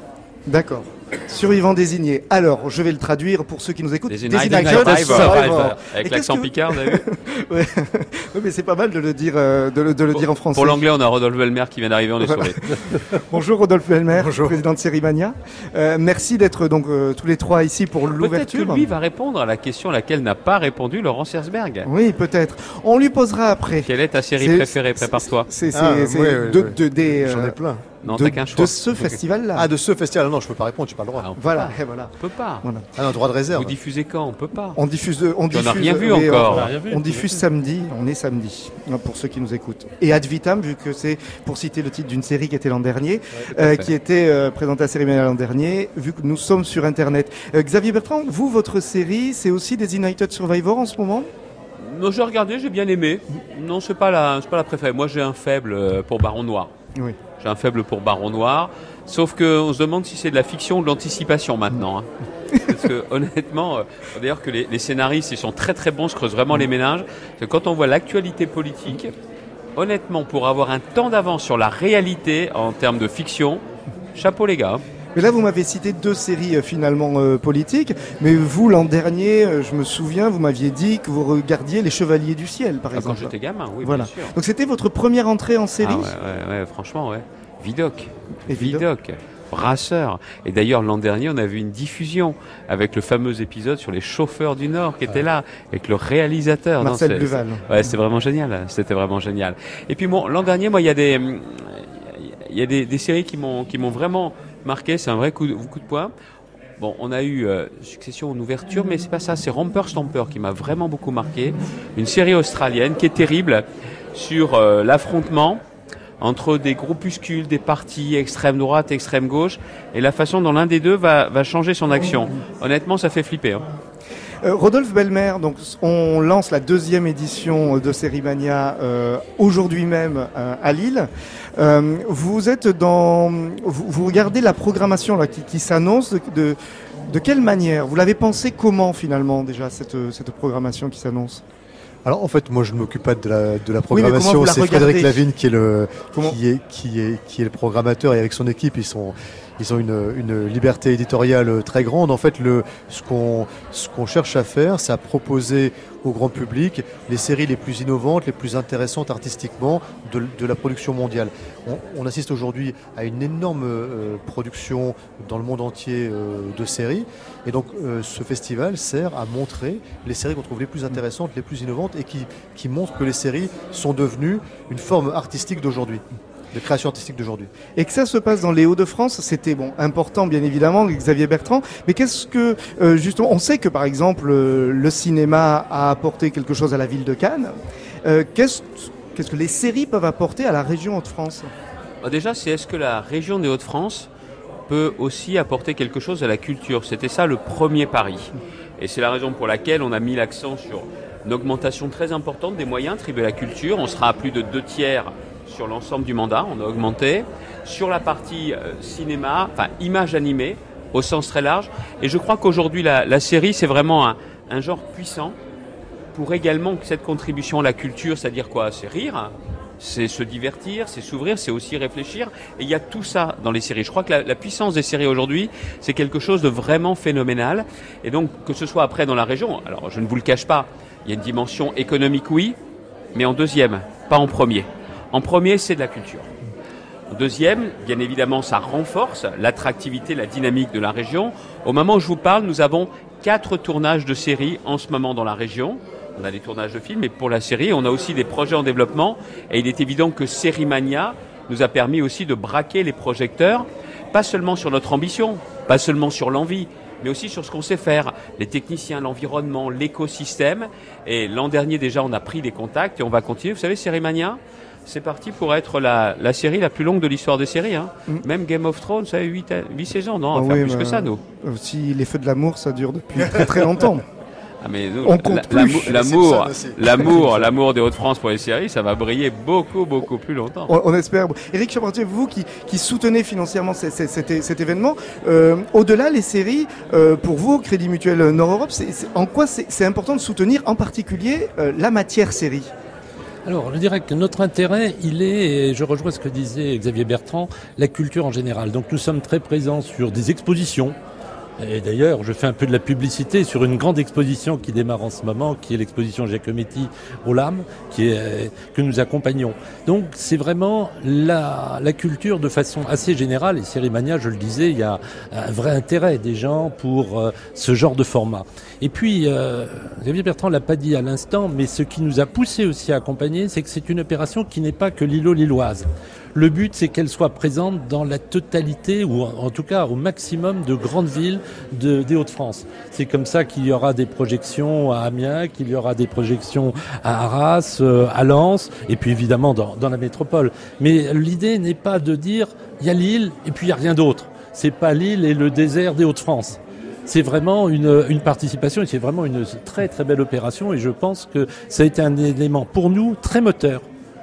D'accord. Survivant désigné. Alors, je vais le traduire pour ceux qui nous écoutent. Survivor. Survivor. Avec l'accent que- picard, vous avez vu Ouais. Ouais, mais c'est pas mal de le dire, euh, de le, de le dire en français. Pour l'anglais, on a Rodolphe Belmer qui vient d'arriver, on est Voilà. sauvés. Bonjour Rodolphe Belmer, président de Sérimania. Euh, merci d'être donc euh, tous les trois ici pour Peut-être que l'ouverture. lui va répondre à la question à laquelle n'a pas répondu Laurence Herzberg. Oui, peut-être. On lui posera après. Quelle est ta série préférée? Prépare-toi. C'est c'est- Ah, c'est ouais, de, de- des, J'en euh, ai plein. Non, de, t'as qu'un choix. de ce festival-là. Ah, de ce festival, non, je peux pas répondre, tu pas le droit. Ah, on peut voilà, pas. et voilà. On peut pas. Voilà. Ah non, droit de réserve. Vous diffusez quand? On peut pas. On diffuse, de- on diffuse. rien vu encore. on- On a rien vu. On diffuse samedi, on est samedi, hein, pour ceux qui nous écoutent. Et Ad Vitam, vu que c'est, pour citer le titre d'une série qui était l'an dernier, euh, qui était euh, présentée à Cérémonie l'an dernier, vu que nous sommes sur Internet. Euh, Xavier Bertrand, vous, votre série, c'est aussi des United Survivor en ce moment? Non, j'ai regardé, j'ai bien aimé. Non, c'est pas la, c'est pas la préférée. Moi, j'ai un faible euh, pour Baron Noir. Oui. J'ai un faible pour Baron Noir. Sauf que on se demande si c'est de la fiction ou de l'anticipation maintenant. hein. Parce que honnêtement, euh, d'ailleurs que les, scénaristes, ils sont très très bons, se creusent vraiment les ménages. Parce que quand on voit l'actualité politique, honnêtement, pour avoir un temps d'avance sur la réalité en termes de fiction, chapeau les gars. Mais là, vous m'avez cité deux séries euh, finalement euh, politiques, mais vous, l'an dernier, euh, je me souviens, vous m'aviez dit que vous regardiez Les Chevaliers du Ciel, par Ah, Quand exemple. j'étais gamin, oui, Voilà. bien sûr. Donc c'était votre première entrée en série Ah ouais, ouais, ouais, franchement, ouais. Vidoc. Et Vidoc. Vidoc. Brasseur. Et d'ailleurs, l'an dernier, on a vu une diffusion avec le fameux épisode sur les chauffeurs du Nord qui était là, avec le réalisateur. Non, Marcel c'est- Duval. c'est- Ouais, c'était vraiment génial. C'était vraiment génial. Et puis bon, l'an dernier, moi, il y a des, il y a des, des séries qui m'ont, qui m'ont vraiment marqué. C'est un vrai coup de, coup de poing. Bon, on a eu euh, Succession en ouverture, mais c'est pas ça. C'est Romper Stomper qui m'a vraiment beaucoup marqué. Une série australienne qui est terrible sur euh, l'affrontement entre des groupuscules, des partis extrême droite, extrême gauche, et la façon dont l'un des deux va, va changer son action. Honnêtement, ça fait flipper. hein. Euh, Rodolphe Belmer, donc on lance la deuxième édition de Sérimania euh, aujourd'hui même euh, à Lille. Euh, vous êtes dans, vous, vous regardez la programmation là qui, qui s'annonce de, de de quelle manière? Vous l'avez pensé comment finalement déjà cette cette programmation qui s'annonce? Alors en fait, moi je ne m'occupe pas de la, de programmation. c'est Frédéric Lavigne qui est le Comment- qui est qui est qui est le programmateur et avec son équipe ils sont ils ont une, liberté éditoriale très grande. En fait, ce qu'on cherche à faire, c'est à proposer au grand public les séries les plus innovantes, les plus intéressantes artistiquement de, la production mondiale. On, on assiste aujourd'hui à une énorme euh, production dans le monde entier euh, de séries, et donc euh, ce festival sert à montrer les séries qu'on trouve les plus intéressantes, les plus innovantes, et qui, qui montrent que les séries sont devenues une forme artistique d'aujourd'hui de création artistique d'aujourd'hui. Et que ça se passe dans les Hauts-de-France, c'était bon important bien évidemment, Xavier Bertrand. Mais qu'est-ce que euh, justement, on sait que par exemple euh, le cinéma a apporté quelque chose à la ville de Cannes. Euh, qu'est-ce que les séries peuvent apporter à la région Hauts-de-France? Bah, Déjà, c'est est-ce que la région des Hauts-de-France peut aussi apporter quelque chose à la culture? C'était ça le premier pari. Et c'est la raison pour laquelle on a mis l'accent sur une augmentation très importante des moyens attribués à la culture. On sera à plus de deux tiers sur l'ensemble du mandat, on a augmenté. Sur la partie euh, cinéma, enfin image animée, au sens très large. Et je crois qu'aujourd'hui, la, série, c'est vraiment un, genre puissant pour également cette contribution à la culture, c'est-à-dire quoi C'est rire, c'est se divertir, c'est s'ouvrir, c'est aussi réfléchir. Et il y a tout ça dans les séries. Je crois que la puissance des séries aujourd'hui, c'est quelque chose de vraiment phénoménal. Et donc, que ce soit après dans la région, alors je ne vous le cache pas, il y a une dimension économique, oui, mais en deuxième, pas en premier. En premier, c'est de la culture. En deuxième, bien évidemment, ça renforce l'attractivité, la dynamique de la région. Au moment où je vous parle, nous avons quatre tournages de séries en ce moment dans la région. On a des tournages de films, mais pour la série, on a aussi des projets en développement. Et il est évident que Sérimania nous a permis aussi de braquer les projecteurs, pas seulement sur notre ambition, pas seulement sur l'envie, mais aussi sur ce qu'on sait faire, les techniciens, l'environnement, l'écosystème. Et l'an dernier déjà, on a pris des contacts et on va continuer. Vous savez, Sérimania, c'est parti pour être la, la série la plus longue de l'histoire des séries. Hein. Même Game of Thrones, ça a eu 8, saisons, non Ah faire oui, plus que ça, nous. euh, Si les feux de l'amour, ça dure depuis très très longtemps. Ah mais nous, On compte l'amour, l'amour, l'amour des Hauts-de-France pour les séries, ça va briller beaucoup, beaucoup plus longtemps. On, on espère. Éric Chapartier, vous qui, qui soutenez financièrement ce- ce- cet, cet événement, euh, au-delà les séries, euh, pour vous, Crédit Mutuel Nord-Europe, en quoi c'est c'est important de soutenir en particulier euh, la matière série? Alors, je dirais que notre intérêt, il est, et je rejoins ce que disait Xavier Bertrand, la culture en général. Donc, nous sommes très présents sur des expositions. Et d'ailleurs, je fais un peu de la publicité sur une grande exposition qui démarre en ce moment, qui est l'exposition Giacometti au LAM, qui est, que nous accompagnons. Donc, c'est vraiment la, la culture de façon assez générale. Et Sérimania, je le disais, il y a un vrai intérêt des gens pour euh, ce genre de format. Et puis, euh, Xavier Bertrand l'a pas dit à l'instant, mais ce qui nous a poussé aussi à accompagner, c'est que c'est une opération qui n'est pas que l'îlot-lilloise. Le but, c'est qu'elle soit présente dans la totalité, ou en tout cas au maximum de grandes villes de, des Hauts-de-France. C'est comme ça qu'il y aura des projections à Amiens, qu'il y aura des projections à Arras, euh, à Lens, et puis évidemment dans, dans la métropole. Mais l'idée n'est pas de dire, il y a l'île et puis il n'y a rien d'autre. C'est pas l'île et le désert des Hauts-de-France. C'est vraiment une, participation et c'est vraiment une très très belle opération et je pense que ça a été un élément pour nous très moteur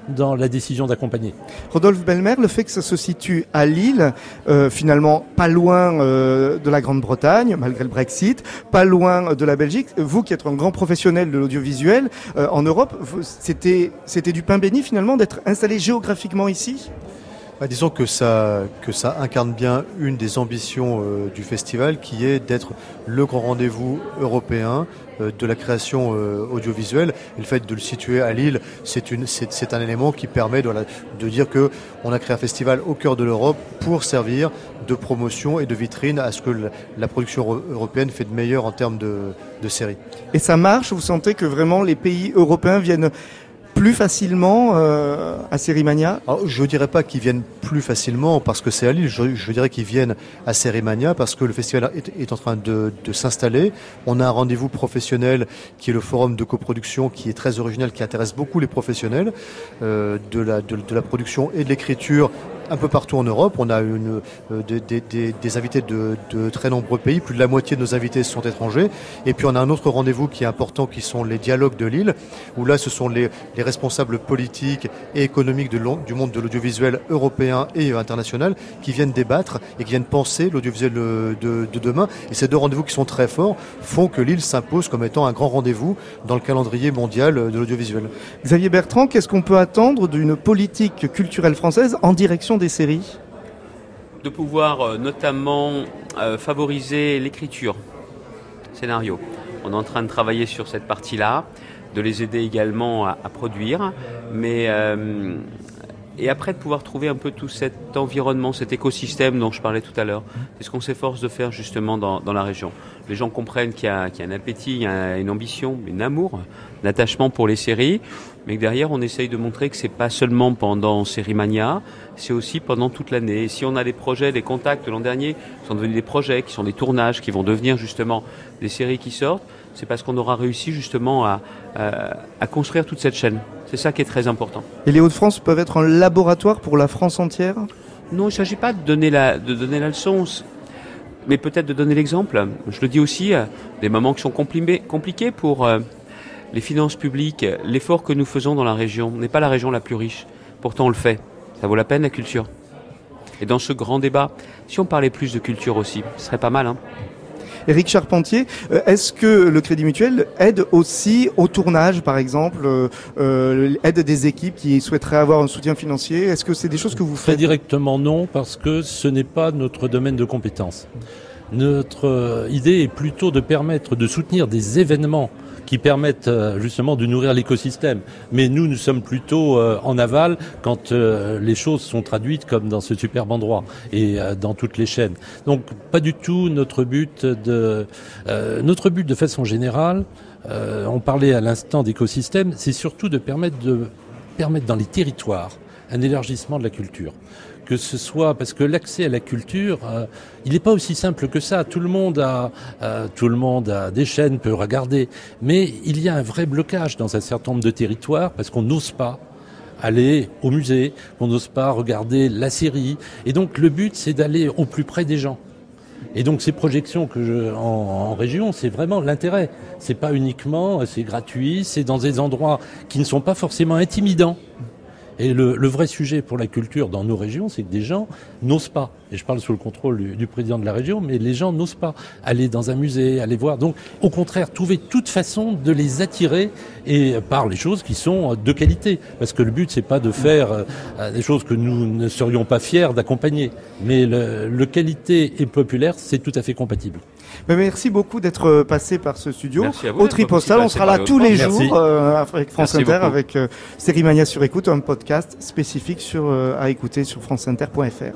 dans la décision d'accompagner. Rodolphe Belmer, le fait que ça se situe à Lille, euh, finalement pas loin euh, de la Grande-Bretagne, malgré le Brexit, pas loin de la Belgique, vous qui êtes un grand professionnel de l'audiovisuel euh, en Europe, c'était c'était du pain béni finalement d'être installé géographiquement ici? Bah, disons que ça, que ça incarne bien une des ambitions euh, du festival qui est d'être le grand rendez-vous européen euh, de la création euh, audiovisuelle. Et le fait de le situer à Lille, c'est une- c'est c'est un élément qui permet de, dire que on a créé un festival au cœur de l'Europe pour servir de promotion et de vitrine à ce que la, la production euro- européenne fait de meilleur en termes de, de séries. Et ça marche, vous sentez que vraiment les pays européens viennent plus facilement euh, à Sérimania? Je ne dirais pas qu'ils viennent plus facilement parce que c'est à Lille. Je, dirais qu'ils viennent à Sérémania parce que le festival est, en train de, s'installer. On a un rendez-vous professionnel qui est le forum de coproduction qui est très original, qui intéresse beaucoup les professionnels euh, de la production et de l'écriture un peu partout en Europe. On a euh, des, invités de, très nombreux pays. Plus de la moitié de nos invités sont étrangers. Et puis on a un autre rendez-vous qui est important, qui sont les dialogues de Lille, où là ce sont les, les responsables politiques et économiques du monde de l'audiovisuel européen et international qui viennent débattre et qui viennent penser l'audiovisuel euh, de, de demain. Et ces deux rendez-vous qui sont très forts font que Lille s'impose comme étant un grand rendez-vous dans le calendrier mondial euh, de l'audiovisuel. Xavier Bertrand, qu'est-ce qu'on peut attendre d'une politique culturelle française en direction des séries de pouvoir euh, notamment euh, favoriser l'écriture, scénario. On est en train de travailler sur cette partie-là, de les aider également à, produire, mais euh, et après de pouvoir trouver un peu tout cet environnement, cet écosystème dont je parlais tout à l'heure. C'est ce qu'on s'efforce de faire justement dans, la région. Les gens comprennent qu'il y, a, un appétit, une ambition, un amour, un attachement pour les séries, mais que derrière on essaye de montrer que c'est pas seulement pendant Sérimania, c'est aussi pendant toute l'année. Et si on a des projets, des contacts l'an dernier, qui sont devenus des projets, qui sont des tournages, qui vont devenir justement des séries qui sortent, c'est parce qu'on aura réussi justement à, à, à construire toute cette chaîne. C'est ça qui est très important. Et les Hauts-de-France peuvent être un laboratoire pour la France entière? Non, il ne s'agit pas de donner la, de donner la leçon, mais peut-être de donner l'exemple. Je le dis aussi, euh, des moments qui sont compli- compliqués pour euh, les finances publiques, l'effort que nous faisons dans la région. On n'est pas la région la plus riche, pourtant on le fait. Ça vaut la peine la culture. Et dans ce grand débat, si on parlait plus de culture aussi, ce serait pas mal. Hein Éric Charpentier, euh, est-ce que le Crédit Mutuel aide aussi au tournage, par exemple, euh, euh, aide des équipes qui souhaiteraient avoir un soutien financier? Est-ce que c'est des choses que vous Très faites? directement non, parce que ce n'est pas notre domaine de compétence. Notre idée est plutôt de permettre de soutenir des événements qui permettent euh, justement de nourrir l'écosystème. Mais nous, nous sommes plutôt euh, en aval quand euh, les choses sont traduites comme dans ce superbe endroit et dans toutes les chaînes. Donc pas du tout notre but de notre but de façon générale. on parlait à l'instant d'écosystème, c'est surtout de permettre de permettre dans les territoires un élargissement de la culture que ce soit parce que l'accès à la culture, euh, il n'est pas aussi simple que ça. Tout le monde a, euh, tout le monde a des chaînes, peut regarder, mais il y a un vrai blocage dans un certain nombre de territoires parce qu'on n'ose pas aller au musée, qu'on n'ose pas regarder la série. Et donc le but, c'est d'aller au plus près des gens. Et donc ces projections que je, en, en région, c'est vraiment l'intérêt. C'est pas uniquement, c'est gratuit, c'est dans des endroits qui ne sont pas forcément intimidants. Et le, vrai sujet pour la culture dans nos régions, c'est que des gens n'osent pas, et je parle sous le contrôle du, du, président de la région, mais les gens n'osent pas aller dans un musée, aller voir. Donc, au contraire, trouver toute façon de les attirer et par les choses qui sont de qualité. Parce que le but, c'est pas de faire euh, des choses que nous ne serions pas fiers d'accompagner. Mais le, le qualité et populaire, c'est tout à fait compatible. Mais merci beaucoup d'être passé par ce studio. Merci à vous Au Tripostal, on sera là tous les Merci. jours euh, avec France Merci Inter, beaucoup. avec euh, Sérimania sur écoute, un podcast spécifique sur, euh, à écouter sur franceinter.fr.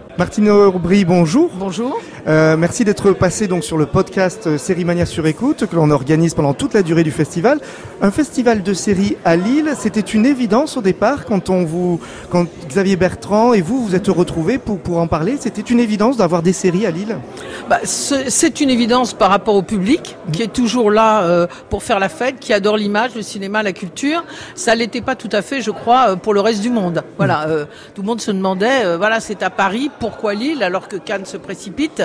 Martine Aubry, bonjour. Bonjour. Euh, merci d'être passé donc sur le podcast euh, Sérimania sur écoute que l'on organise pendant toute la durée du festival. Un festival de séries à Lille, c'était une évidence au départ quand on vous, quand Xavier Bertrand et vous vous êtes retrouvés pour pour en parler. C'était une évidence d'avoir des séries à Lille. Bah, c'est une évidence par rapport au public qui est toujours là euh, pour faire la fête, qui adore l'image, le cinéma, la culture. Ça l'était pas tout à fait, je crois, euh, pour le reste du monde. Voilà, euh, tout le monde se demandait, euh, voilà, c'est à Paris, pourquoi Lille alors que Cannes se précipite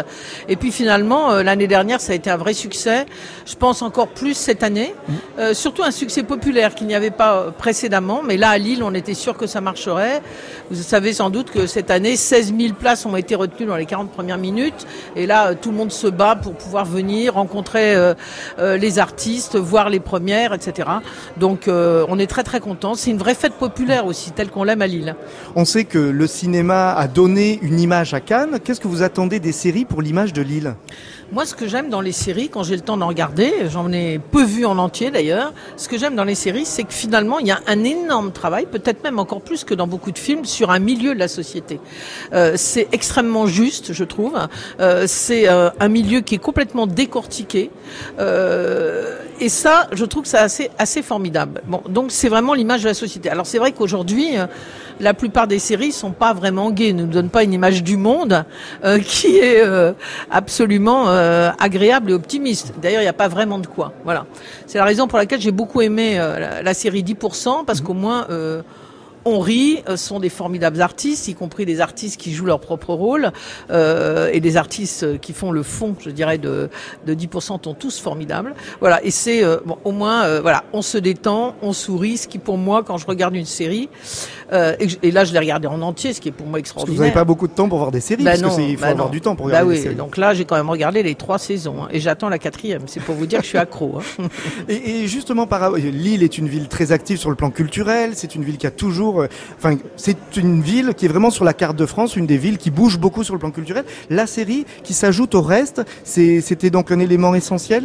Et puis finalement, euh, l'année dernière, ça a été un vrai succès. Je pense encore plus cette année, Euh, surtout un succès populaire qu'il n'y avait pas euh, précédemment. Mais là, à Lille, on était sûr que ça marcherait. Vous savez sans doute que cette année, 16 000 places ont été retenues dans les 40 premières minutes. Et là, tout le monde se bat pour pouvoir venir rencontrer euh, euh, les artistes, voir les premières, etc. Donc, on est très très content. C'est une vraie fête populaire aussi, telle qu'on l'aime à Lille. On sait que le cinéma a donné une image à Cannes. Qu'est-ce que vous attendez des séries pour l'image de Lille? Moi, ce que j'aime dans les séries, quand j'ai le temps d'en regarder, j'en ai peu vu en entier d'ailleurs, ce que j'aime dans les séries, c'est que finalement, il y a un énorme travail, peut-être même encore plus que dans beaucoup de films, sur un milieu de la société. Euh, c'est extrêmement juste, je trouve. Euh, c'est euh, un milieu qui est complètement décortiqué. Et ça, je trouve que c'est assez, assez formidable. Bon, donc c'est vraiment l'image de la société. Alors c'est vrai qu'aujourd'hui, la plupart des séries sont pas vraiment gays, ne donnent pas une image du monde euh, qui est euh, absolument euh, agréable et optimiste. D'ailleurs, il n'y a pas vraiment de quoi. Voilà. C'est la raison pour laquelle j'ai beaucoup aimé la, la série 10%, parce qu'au moins... On rit, sont des formidables artistes, y compris des artistes qui jouent leur propre rôle, euh, et des artistes qui font le fond, je dirais, de, de 10% sont tous formidables. Voilà, et c'est, au moins, voilà, on se détend, on sourit, ce qui pour moi, quand je regarde une série, Euh, et, là, je l'ai regardé en entier, ce qui est pour moi Parce que extraordinaire. vous n'avez pas beaucoup de temps pour voir des séries, Bah parce non, que il faut bah avoir non. du temps pour Bah regarder oui, des séries. donc là, j'ai quand même regardé les trois saisons hein, et j'attends la quatrième. C'est pour vous dire que je suis accro. hein. Et, et justement, par, Lille est une ville très active sur le plan culturel. C'est une ville qui a toujours, euh, enfin, c'est une ville qui est vraiment sur la carte de France, une des villes qui bouge beaucoup sur le plan culturel. La série qui s'ajoute au reste, c'était donc un élément essentiel?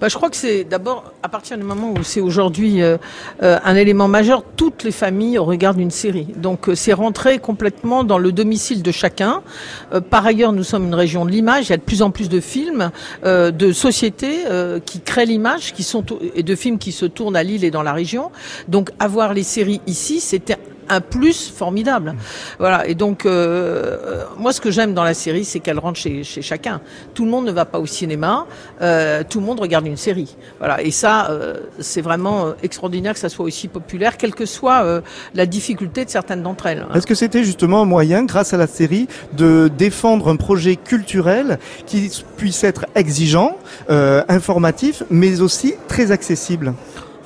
Bah, je crois que c'est d'abord à partir du moment où c'est aujourd'hui euh, euh, un élément majeur, toutes les familles regardent une série. Donc euh, c'est rentré complètement dans le domicile de chacun. Euh, par ailleurs, nous sommes une région de l'image. Il y a de plus en plus de films, de sociétés qui créent l'image, qui sont et de films qui se tournent à Lille et dans la région. Donc avoir les séries ici, c'était un plus formidable. Voilà. Et donc, euh, euh, moi, ce que j'aime dans la série, c'est qu'elle rentre chez, chacun. Tout le monde ne va pas au cinéma. euh, tout le monde regarde une série. Voilà. Et ça, c'est vraiment extraordinaire que ça soit aussi populaire, quelle que soit la difficulté de certaines d'entre elles. Est-ce que c'était justement un moyen, grâce à la série, de défendre un projet culturel qui puisse être exigeant, informatif, mais aussi très accessible?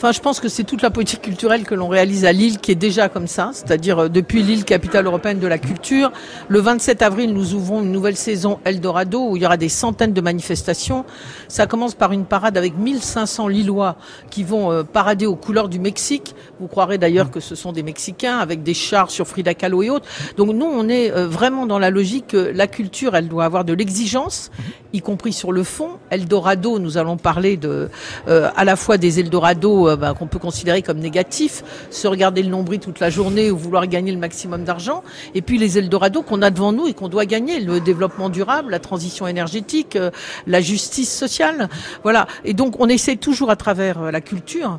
Enfin, je pense que c'est toute la politique culturelle que l'on réalise à Lille qui est déjà comme ça, c'est-à-dire euh, depuis Lille, capitale européenne de la culture. Le 27 avril, nous ouvrons une nouvelle saison Eldorado où il y aura des centaines de manifestations. Ça commence par une parade avec 1500 Lillois qui vont euh, parader aux couleurs du Mexique. Vous croirez d'ailleurs que ce sont des Mexicains avec des chars sur Frida Kahlo et autres. Donc nous, on est euh, vraiment dans la logique que la culture, elle doit avoir de l'exigence, y compris sur le fond. Eldorado, nous allons parler de euh, à la fois des Eldorado euh, bah, qu'on peut considérer comme négatifs, se regarder le nombril toute la journée ou vouloir gagner le maximum d'argent, et puis les Eldorado qu'on a devant nous et qu'on doit gagner, le développement durable, la transition énergétique, euh, la justice sociale, voilà. Et donc on essaie toujours à travers euh, la culture,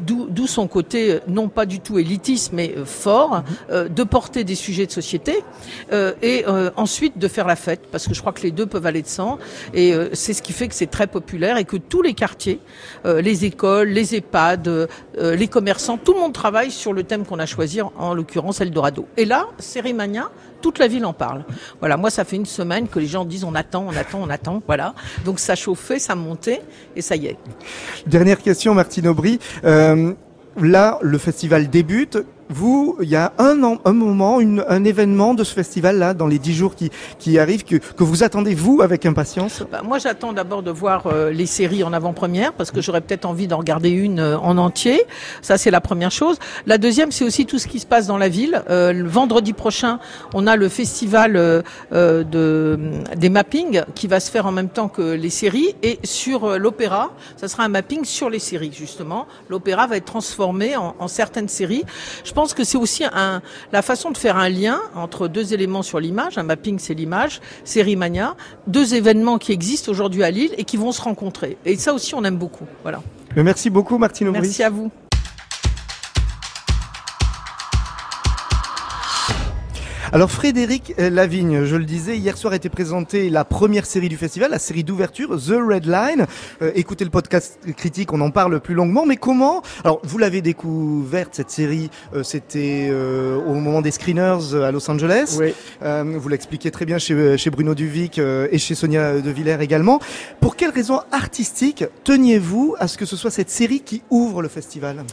d'où son côté non pas du tout élitiste mais fort, euh, de porter des sujets de société et ensuite de faire la fête, parce que je crois que les deux peuvent aller de sang, et c'est ce qui fait que c'est très populaire et que tous les quartiers, les écoles, les EHPAD, euh, les commerçants, tout le monde travaille sur le thème qu'on a choisi, en, en l'occurrence Eldorado. Et là, Cérimania, toute la ville en parle. Voilà, moi ça fait une semaine que les gens disent on attend, on attend, on attend, voilà. Donc ça chauffait, ça montait, et ça y est. Dernière question, Martine Aubry. Euh, là, le festival débute. Vous, il y a un, un moment, une- un événement de ce festival-là, dans les dix jours qui, qui arrivent, que, que vous attendez, vous, avec impatience? Bah, moi, j'attends d'abord de voir euh, les séries en avant-première parce que j'aurais peut-être envie d'en regarder une euh, en entier. Ça, c'est la première chose. La deuxième, c'est aussi tout ce qui se passe dans la ville. Euh, le vendredi prochain, on a le festival euh, euh, de, des mappings qui va se faire en même temps que les séries. Et sur euh, l'opéra, ça sera un mapping sur les séries, justement. L'opéra va être transformé en, en certaines séries. Je pense que c'est aussi un, la façon de faire un lien entre deux éléments sur l'image. Un mapping, c'est l'image. Série Mania. Deux événements qui existent aujourd'hui à Lille et qui vont se rencontrer. Et ça aussi, on aime beaucoup. Voilà. Merci beaucoup, Martine Aubry. Merci à vous. Alors Frédéric euh, Lavigne, je le disais, hier soir a été présentée la première série du festival, la série d'ouverture, The Red Line. Euh, écoutez le podcast critique, on en parle plus longuement. Mais comment Alors vous l'avez découverte cette série, euh, c'était euh, au moment des screeners à Los Angeles. Oui. Vous l'expliquez très bien chez, chez Bruno Duvic et chez Sonia De Villers également. Pour quelles raisons artistiques teniez-vous à ce que ce soit cette série qui ouvre le festival?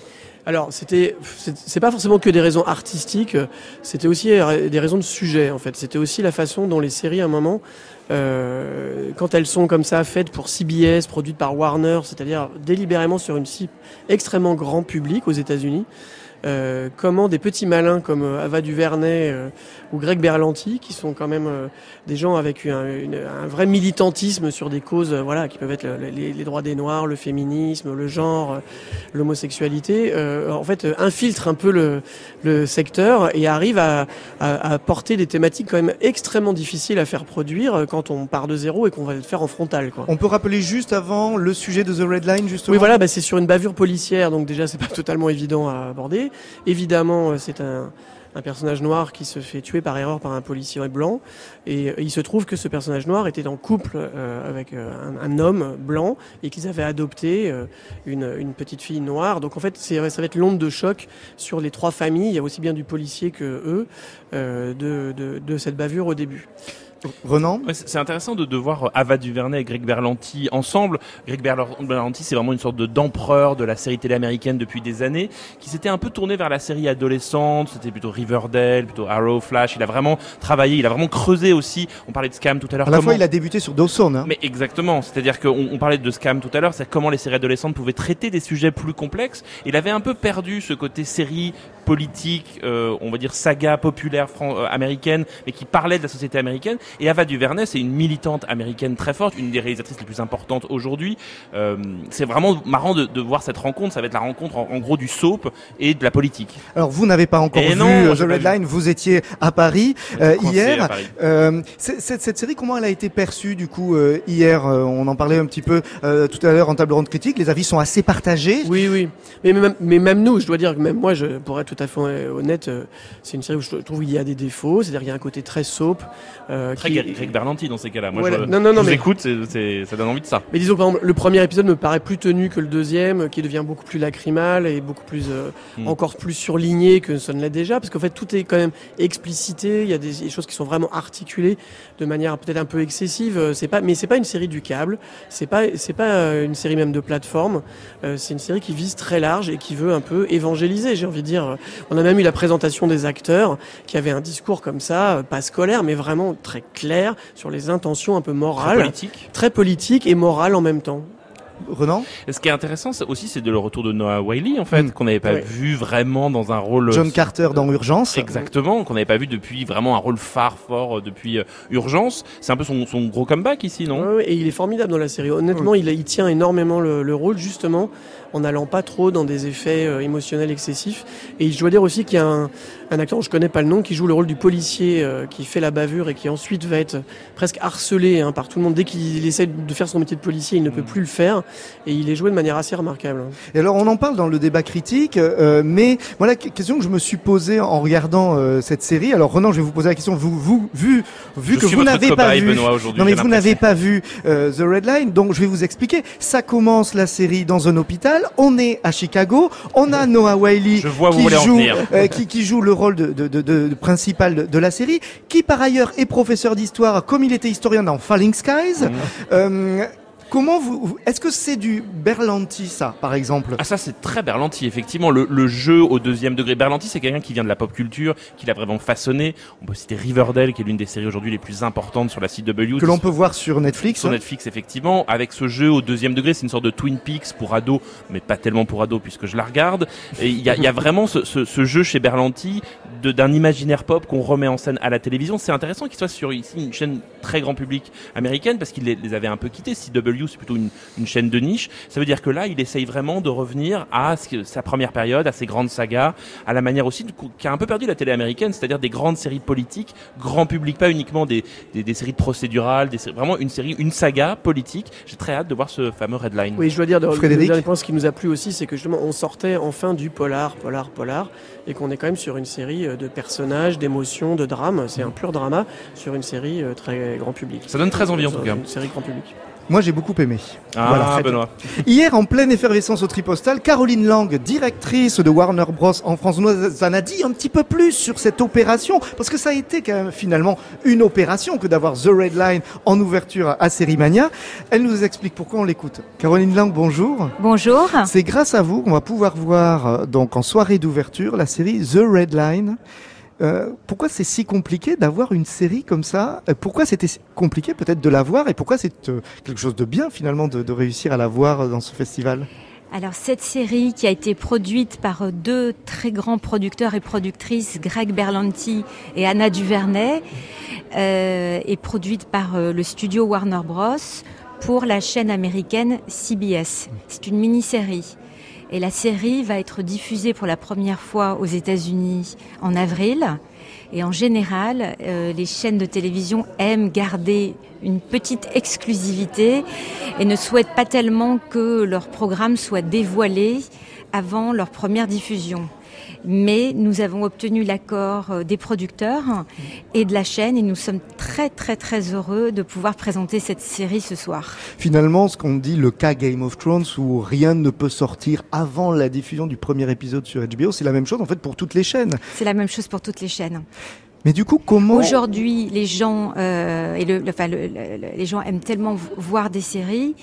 Alors, c'était, c'est pas forcément que des raisons artistiques, euh, c'était aussi euh, des raisons de sujet, en fait. C'était aussi la façon dont les séries, à un moment, euh, quand elles sont comme ça, faites pour CBS, produites par Warner, c'est-à-dire délibérément sur une cible extrêmement grand public aux États-Unis, euh, comment des petits malins comme euh, Ava DuVernay euh, ou Greg Berlanti, qui sont quand même euh, des gens avec un, une- un vrai militantisme sur des causes, voilà, qui peuvent être le- les, les droits des Noirs, le féminisme, le genre, l'homosexualité, euh, en fait, infiltrent un peu le, le secteur et arrivent à, à, à porter des thématiques quand même extrêmement difficiles à faire produire quand on part de zéro et qu'on va le faire en frontal, quoi. On peut rappeler juste avant le sujet de The Red Line justement? Oui, voilà, bah, c'est sur une bavure policière, donc déjà c'est pas totalement évident à aborder. Évidemment, euh, c'est un, personnage noir qui se fait tuer par erreur par un policier blanc, et euh, il se trouve que ce personnage noir était en couple euh, avec un, homme blanc et qu'ils avaient adopté une, petite fille noire. Donc en fait, ça va être l'onde de choc sur les trois familles. Il y a aussi bien du policier que eux de cette bavure au début. Renan? Ouais, c'est intéressant de, de voir Ava DuVernay et Greg Berlanti ensemble. Greg Berl- Berlanti, c'est vraiment une sorte de d'empereur de la série télé américaine depuis des années, qui s'était un peu tourné vers la série adolescente. C'était plutôt Riverdale, plutôt Arrow, Flash. Il a vraiment travaillé, il a vraiment creusé aussi. On parlait de Scam tout à l'heure. À la Comment- fois, il a débuté sur Dawson. Hein. mais exactement, c'est-à-dire qu'on on parlait de Scam tout à l'heure, c'est comment les séries adolescentes pouvaient traiter des sujets plus complexes. Il avait un peu perdu ce côté série politique, euh, on va dire saga populaire fran- euh, américaine, mais qui parlait de la société américaine. Et Ava DuVernay, c'est une militante américaine très forte, une des réalisatrices les plus importantes aujourd'hui. Euh, c'est vraiment marrant de, de voir cette rencontre. Ça va être la rencontre en, en gros du soap et de la politique. Alors vous n'avez pas encore Eh vu non, The Red. Line, vous étiez à Paris euh, hier. à Paris. Euh, c'est- cette, cette série, comment elle a été perçue du coup euh, hier Euh, On en parlait un petit peu euh, tout à l'heure en table ronde critique. Les avis sont assez partagés. Oui, oui. Mais même, mais même nous, je dois dire que même moi, je, pour être tout à fait honnête, euh, c'est une série où je trouve qu'il y a des défauts. C'est-à-dire qu'il y a un côté très soap. euh, Très qui- Greg Berlanti dans ces cas-là. Moi, Voilà. je, Non, non, non, je mais- écoute, c'est- c'est- ça donne envie de ça. Mais disons par exemple, le premier épisode me paraît plus tenu que le deuxième, euh, qui devient beaucoup plus lacrymal et beaucoup plus, euh, Mm. encore plus surligné que ça ne l'est déjà, parce qu'en fait tout est quand même explicité. Il y a des, des choses qui sont vraiment articulées de manière peut-être un peu excessive. Euh, C'est pas, mais c'est pas une série du câble. C'est pas, c'est pas euh, une série même de plateforme. Euh, c'est une série qui vise très large et qui veut un peu évangéliser. J'ai envie de dire. On a même eu la présentation des acteurs qui avaient un discours comme ça, euh, pas scolaire, mais vraiment très clair sur les intentions un peu morales, Très politique. très politique et morale en même temps. Renan Et Ce qui est intéressant aussi, c'est de le retour de Noah Wiley, en fait, Mm. qu'on n'avait pas vu vraiment dans un rôle. John Carter dans Urgence. Exactement, qu'on n'avait pas vu depuis vraiment un rôle phare fort euh, depuis euh, Urgence. C'est un peu son, son gros comeback ici, non? Et il est formidable dans la série. Honnêtement, il, il tient énormément le, le rôle, justement, en n'allant pas trop dans des effets euh, émotionnels excessifs. Et je dois dire aussi qu'il y a un, un acteur, je connais pas le nom, qui joue le rôle du policier euh, qui fait la bavure et qui ensuite va être presque harcelé hein, par tout le monde. Dès qu'il essaie de faire son métier de policier, il ne peut plus le faire. Et il est joué de manière assez remarquable. Et alors on en parle dans le débat critique, euh, mais voilà que- question que je me suis posée en regardant euh, cette série. Alors Renan, je vais vous poser la question. Vous, vous vu, vu Je que vous n'avez pas vu, Benoît, non mais vous n'avez pas vu euh, The Red Line, donc je vais vous expliquer. Ça commence la série dans un hôpital. On est à Chicago. On a Noah Wiley Je vois où vous qui joue, euh, qui, qui joue le rôle de, principal de, de la série, qui par ailleurs est professeur d'histoire, comme il était historien dans Falling Skies. Mmh. Comment vous, est-ce que c'est du Berlanti ça, par exemple? Ah ça c'est très Berlanti effectivement. Le, le jeu au deuxième degré. Berlanti c'est quelqu'un qui vient de la pop culture qui l'a vraiment façonné. On peut citer Riverdale qui est l'une des séries aujourd'hui les plus importantes sur la CW que l'on peut voir sur Netflix. sur hein. Netflix effectivement. Avec ce jeu au deuxième degré c'est une sorte de Twin Peaks pour ados mais pas tellement pour ados puisque je la regarde. Et il y a, y a vraiment ce, ce, ce jeu chez Berlanti d'un imaginaire pop qu'on remet en scène à la télévision. C'est intéressant qu'il soit sur ici une chaîne très grand public américaine parce qu'il les, les avait un peu quittés CW c'est plutôt une, une chaîne de niche ça veut dire que là il essaye vraiment de revenir à sa première période à ses grandes sagas à la manière aussi qui a un peu perdu la télé américaine c'est-à-dire des grandes séries politiques grand public pas uniquement des, des, des séries procédurales des séries- vraiment une série une saga politique j'ai très hâte de voir ce fameux Redline Oui, je dois dire, de- Frédéric point, ce qui nous a plu aussi, c'est que justement, on sortait enfin du polar, polar, polar, et qu'on est quand même sur une série euh, de personnages, d'émotions, de drames. C'est un pur drama sur une série euh, très grand public. Ça donne très envie, en tout cas. Une série grand public. Moi, j'ai beaucoup aimé. ah Voilà. Benoît Hier, en pleine effervescence au Tripostal, Caroline Lang, directrice de Warner Bros. en France, nous en a dit un petit peu plus sur cette opération, parce que ça a été quand même finalement une opération que d'avoir The Red Line en ouverture à Sérimania. Elle nous explique pourquoi on l'écoute. Caroline Lang, bonjour. Bonjour. C'est grâce à vous qu'on va pouvoir voir euh, donc en soirée d'ouverture la série The Red Line. Euh, pourquoi c'est si compliqué d'avoir une série comme ça Euh, Pourquoi c'était compliqué peut-être de la voir et pourquoi c'est euh, quelque chose de bien finalement de, réussir à la voir euh, dans ce festival? Alors cette série qui a été produite par deux très grands producteurs et productrices, Greg Berlanti et Anna Duvernay, est produite par le studio Warner Bros. pour la chaîne américaine CBS. C'est une mini-série. Et la série va être diffusée pour la première fois aux États-Unis en avril. Et en général, euh, les chaînes de télévision aiment garder une petite exclusivité et ne souhaitent pas tellement que leur programme soit dévoilé avant leur première diffusion. Mais nous avons obtenu l'accord euh, des producteurs et de la chaîne et nous sommes très très très heureux de pouvoir présenter cette série ce soir. Finalement, ce qu'on dit le cas Game of Thrones où rien ne peut sortir avant la diffusion du premier épisode sur HBO, c'est la même chose en fait pour toutes les chaînes. C'est la même chose pour toutes les chaînes. Mais du coup, comment Aujourd'hui, les gens euh, et le, le- enfin, le- le- le- les gens aiment tellement voir des séries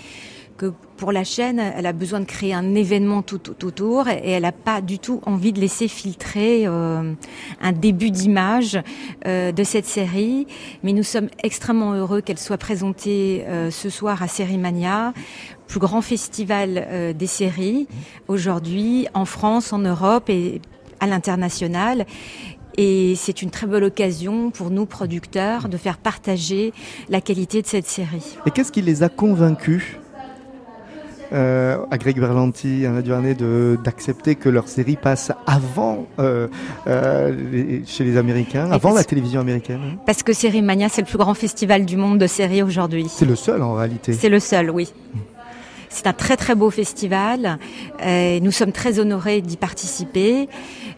que pour la chaîne, elle a besoin de créer un événement tout, autour et elle n'a pas du tout envie de laisser filtrer euh, un début d'image euh, de cette série. Mais nous sommes extrêmement heureux qu'elle soit présentée euh, ce soir à Sérimania, plus grand festival des séries aujourd'hui en France, en Europe et à l'international. Et c'est une très belle occasion pour nous, producteurs, de faire partager la qualité de cette série. Et qu'est-ce qui les a convaincus? Euh, à Greg Berlanti, à Anna Duvernay, d'accepter que leur série passe avant euh, euh, les- chez les Américains, avant la télévision américaine. hein Parce que Sérimania, c'est le plus grand festival du monde de séries aujourd'hui. C'est le seul en réalité. C'est le seul, oui. C'est un très très beau festival. Euh, nous sommes très honorés d'y participer.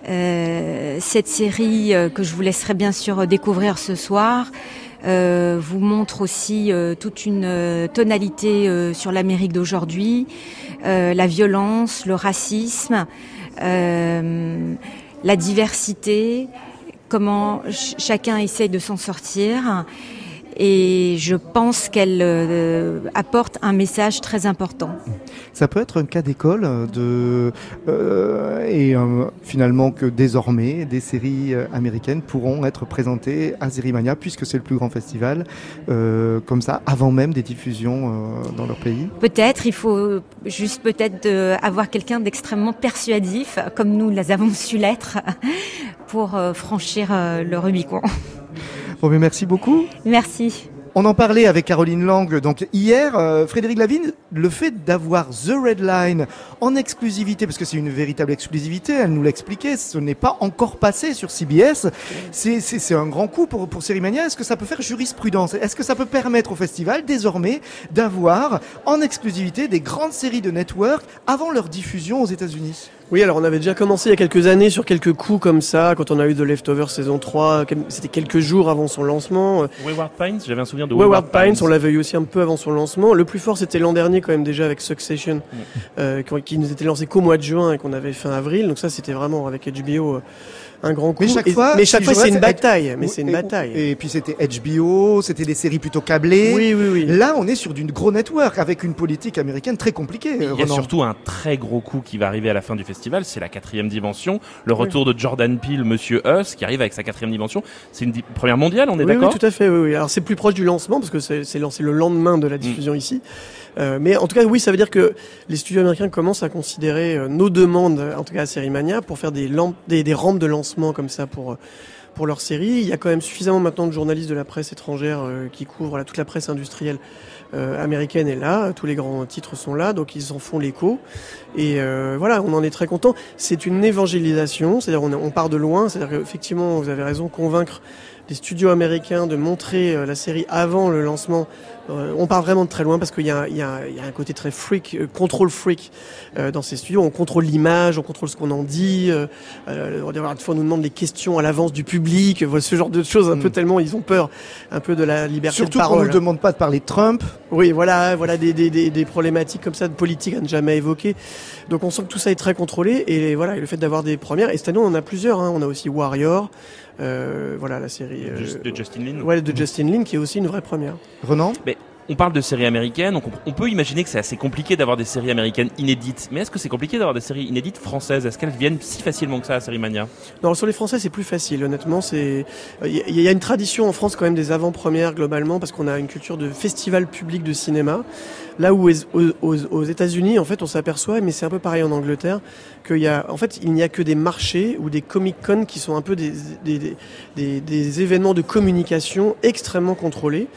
Euh, cette série euh, que je vous laisserai bien sûr découvrir ce soir euh, vous montre aussi euh, toute une euh, tonalité sur l'Amérique d'aujourd'hui, la violence, le racisme, la diversité, comment ch- chacun essaye de s'en sortir. Et je pense qu'elle euh, apporte un message très important. Ça peut être un cas d'école euh, de euh, et euh, finalement que désormais des séries américaines pourront être présentées à Zerimania puisque c'est le plus grand festival comme ça avant même des diffusions dans leur pays. Peut-être, il faut juste peut-être avoir quelqu'un d'extrêmement persuasif, comme nous les avons su l'être, pour franchir le Rubicon. Bon, mais merci beaucoup. Merci. On en parlait avec Caroline Lang donc hier. euh, Frédéric Lavigne, le fait d'avoir The Red Line en exclusivité, parce que c'est une véritable exclusivité, elle nous l'expliquait, ce n'est pas encore passé sur CBS. C'est- un grand coup pour, pour Sérimania. Est-ce que ça peut faire jurisprudence? Est-ce que ça peut permettre au festival désormais d'avoir en exclusivité des grandes séries de network avant leur diffusion aux États-Unis? Oui, alors on avait déjà commencé il y a quelques années sur quelques coups comme ça, quand on a eu The Leftovers saison 3, quel- c'était quelques jours avant son lancement. Euh, Wayward Pines, j'avais un souvenir de Wayward Pines, on l'avait eu aussi un peu avant son lancement. Le plus fort, c'était l'an dernier quand même déjà avec Succession, euh, qui, qui nous était lancé qu'au mois de juin et qu'on avait fin avril. Donc ça, c'était vraiment avec HBO euh, un grand coup. Mais chaque Et- fois, mais chaque si fois, c'est une bataille. Mais c'est une et- bataille. Et puis c'était HBO, c'était des séries plutôt câblées. Oui, oui, oui. Là, on est sur d'une gros network avec une politique américaine très compliquée. Il y a Renan. surtout un très gros coup qui va arriver à la fin du festival, c'est la quatrième dimension, le retour de Jordan Peele, Monsieur Us, qui arrive avec sa quatrième dimension. C'est une di- première mondiale, on est oui, d'accord? oui, tout à fait. Oui, oui. Alors c'est plus proche du lancement parce que c'est c'est lancé le lendemain de la diffusion Mm. ici. Euh, mais en tout cas, oui, ça veut dire que les studios américains commencent à considérer euh, nos demandes, en tout cas à Sérimania, pour faire des, lampes, des, rampes de lancement comme ça pour euh, pour leur série. Il y a quand même suffisamment maintenant de journalistes de la presse étrangère qui couvrent toute la presse industrielle américaine est là, tous les grands titres sont là, donc ils en font l'écho. Et voilà, on en est très content. C'est une évangélisation, c'est-à-dire on, part de loin, c'est-à-dire qu'effectivement, vous avez raison, convaincre les studios américains de montrer la série avant le lancement. Euh, on part vraiment de très loin parce qu'il y, a- il y, a- il y a un côté très freak, euh, contrôle freak euh, dans ces studios. On contrôle l'image, on contrôle ce qu'on en dit. Euh, euh, on des fois, on nous demande des questions à l'avance du public, voilà, ce genre de choses un peu tellement ils ont peur un peu de la liberté Surtout de qu'on parole. ne nous demande pas de parler de Trump. Oui, voilà, voilà des, des, des, des problématiques comme ça de politique à ne jamais évoquer. Donc on sent que tout ça est très contrôlé et voilà, et le fait d'avoir des premières. Et cette année on en a plusieurs. Hein. On a aussi Warrior, euh, voilà la série euh, de Justin Lin. Ouais, de Justin Lin qui est aussi une vraie première. Renan? Mais on parle de séries américaines, donc on, peut imaginer que c'est assez compliqué d'avoir des séries américaines inédites. Mais est-ce que c'est compliqué d'avoir des séries inédites françaises? Est-ce qu'elles viennent si facilement que ça à Sérimania Non, sur les Français, c'est plus facile. Honnêtement, c'est il y a une tradition en France quand même des avant-premières globalement parce qu'on a une culture de festival public de cinéma. Là où aux, aux- aux États-Unis, en fait, on s'aperçoit, mais c'est un peu pareil en Angleterre, qu'il y a, en fait, il n'y a que des marchés ou des Comic-Con qui sont un peu des, des, événements de communication extrêmement contrôlés,